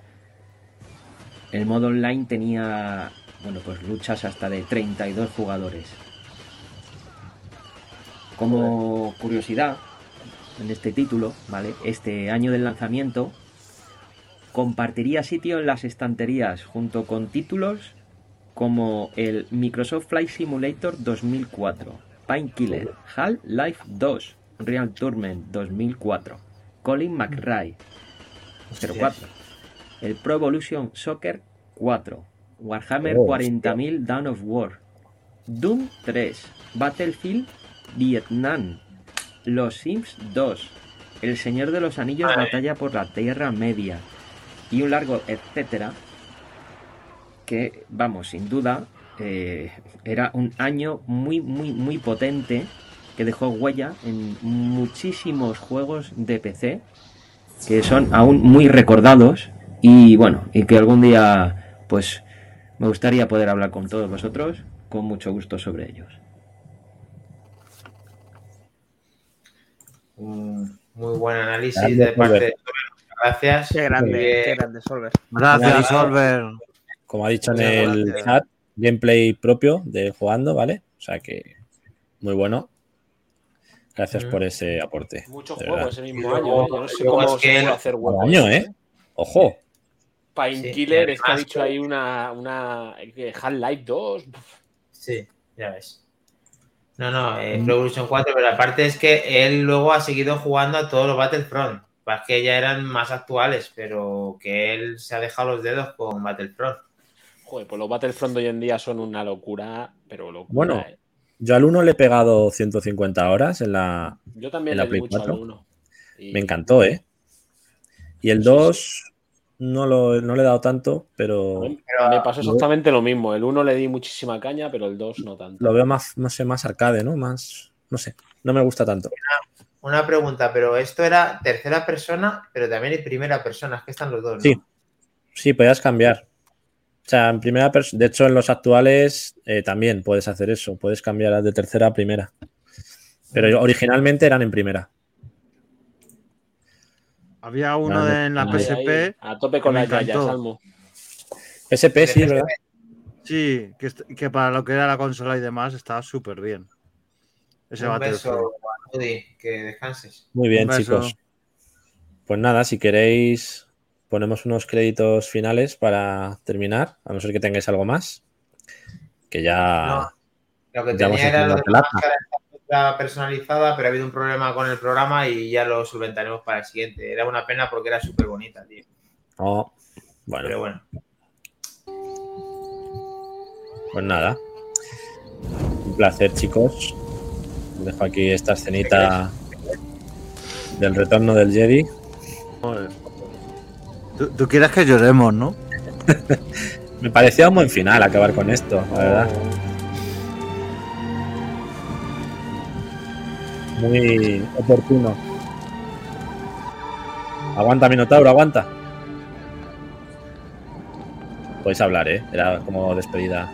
El modo online tenía bueno, pues luchas hasta de 32 jugadores. Como curiosidad, en este título, ¿vale? Este año del lanzamiento compartiría sitio en las estanterías junto con títulos como el Microsoft Flight Simulator 2004, Painkiller, Half-Life 2, Real Tournament 2004, Colin McRae 04. El Pro Evolution Soccer 4. Warhammer 40.000 Dawn of War. Doom 3. Battlefield Vietnam. Los Sims 2. El Señor de los Anillos Batalla por la Tierra Media. Y un largo etcétera. Que, vamos, sin duda, eh, era un año muy, muy, muy potente que dejó huella en muchísimos juegos de PC que son aún muy recordados y bueno, y que algún día pues me gustaría poder hablar con todos vosotros con mucho gusto sobre ellos. muy buen análisis de parte de Gracias. Qué grande, qué grande, Solver. Gracias, Solver. Como ha dicho en el chat, gameplay propio de jugando, ¿vale? O sea que muy bueno. Gracias por ese aporte. Muchos juegos ese mismo año. ¿eh? Yo no sé cómo se puede hacer huevos. año, ¿eh? Ojo. Painkiller, es que ha dicho ahí una, una Half-Life 2. Sí, ya ves. No, no, es mm. Revolution 4, pero aparte es que él luego ha seguido jugando a todos los Battlefront. Más que ya eran más actuales, pero que él se ha dejado los dedos con Battlefront. Joder, pues los Battlefront de hoy en día son una locura, pero locura. Bueno, ¿eh? Yo al 1 le he pegado 150 horas en la, yo también Play 4. Me encantó, ¿eh? Y el 2 no, lo, no le he dado tanto, pero... Me pasó exactamente lo mismo. El 1 le di muchísima caña, pero el 2 no tanto. Lo veo más, no sé, más arcade, ¿no? Más, no sé, no me gusta tanto. Una, pregunta, pero esto era tercera persona, pero también hay primera persona, es que están los dos, ¿no? Sí, sí, podías cambiar. O sea, en primera persona, de hecho en los actuales eh, también puedes hacer eso, puedes cambiar de tercera a primera. Pero originalmente eran en primera. Había uno en la PSP. a tope con la calle, Salmo. PSP, sí, ¿verdad? Sí, que, para lo que era la consola y demás estaba súper bien. Ese Un beso, que descanses. Muy bien, chicos. Pues nada, si queréis, ponemos unos créditos finales para terminar, a no ser que tengáis algo más. Que ya. lo que tenía era lo de la personalizada, pero ha habido un problema con el programa y ya lo solventaremos para el siguiente. Era una pena porque era súper bonita, tío. Oh, bueno. Pero bueno. Pues nada. Un placer, chicos. Dejo aquí esta escenita del retorno del Jedi. Tú, tú quieres que lloremos, ¿no? Me parecía un buen final acabar con esto, la verdad. muy oportuno. Aguanta, Minotauro, aguanta. Podéis hablar, ¿eh? Era como despedida.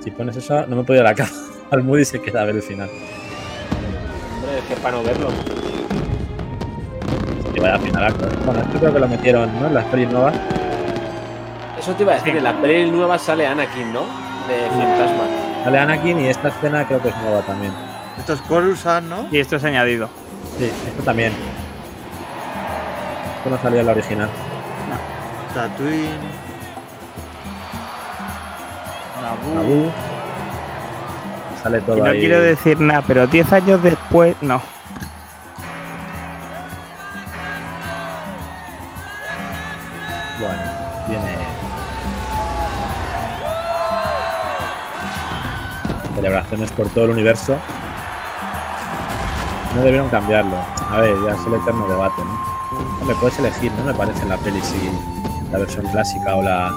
Si pones eso, no me puedo ir a la cara. Al Moody se queda a ver el final. Hombre, es que para no verlo. Y vaya final Bueno, esto creo que lo metieron, ¿no? En las pelis nuevas. Eso te iba a decir, en las pelis nuevas sale Anakin, ¿no? De Fantasma. Sale Anakin y esta escena creo que es nueva también. Esto es Coruscant, ¿no? Y esto es añadido. Sí, esto también. Esto no salía en la original. No. Tatooine. Naboo. Sale todo y no quiero decir nada, pero 10 años después, no. Por todo el universo. No debieron cambiarlo. A ver, ya es el eterno debate, ¿no? me puedes elegir, no me parece en la peli si la versión clásica o la.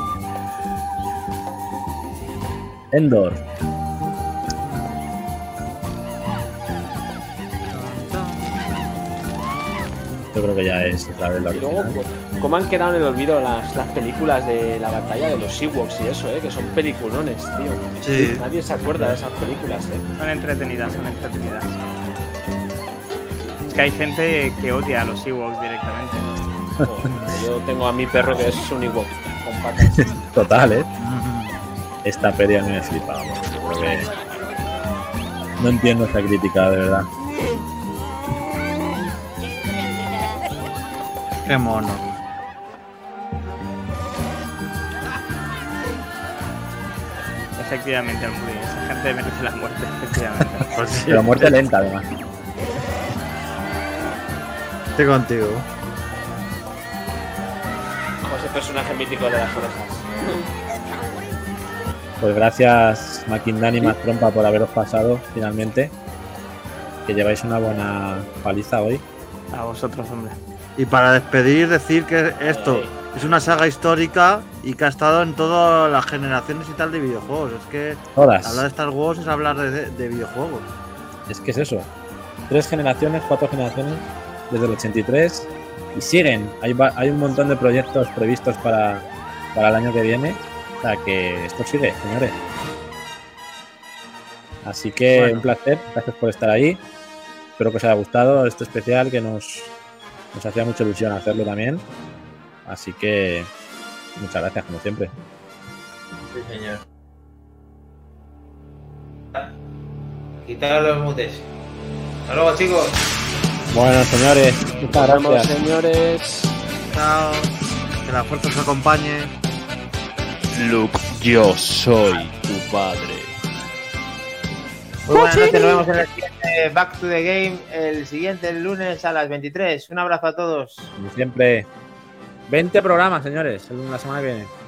Endor. Yo creo que ya es otra vez la original. ¿Cómo han quedado en el olvido las, las, películas de la batalla de los Ewoks y eso, eh? Que son peliculones, tío. Sí. Nadie se acuerda de esas películas, eh. Son entretenidas, son entretenidas. Es que hay gente que odia a los Ewoks directamente. yo tengo a mi perro que es un Ewok con patas. Total, eh. Esta peli a mí me flipa, No entiendo esta crítica, de verdad. Qué mono. Efectivamente, Esa gente merece la muerte, efectivamente. Pero muerte lenta, además. Estoy contigo. Como ese personaje mítico de las orejas. Pues gracias, Maquindani y más Trompa, por haberos pasado finalmente. Que lleváis una buena paliza hoy. A vosotros, hombre. Y para despedir, decir que esto es una saga histórica y que ha estado en todas las generaciones y tal de videojuegos. Es que Todas. hablar de Star Wars es hablar de, de videojuegos. Es que es eso. Tres generaciones, cuatro generaciones, desde el 83 y siguen. Hay, hay un montón de proyectos previstos para, para el año que viene. O sea que esto sigue, señores. Así que Bueno. un placer, gracias por estar ahí. Espero que os haya gustado este especial que nos, nos hacía mucha ilusión hacerlo también. Así que muchas gracias, como siempre. Sí, señor. Quitar los mutes. Hasta luego, chicos. Bueno, señores, muchas vemos, gracias. señores. Chao. Que la fuerza os acompañe. Luke, yo soy tu padre. Muy buenas noches, nos vemos en el siguiente Back to the Game, el siguiente lunes a las 23. Un abrazo a todos. Como siempre, 20 programas, señores, la semana que viene.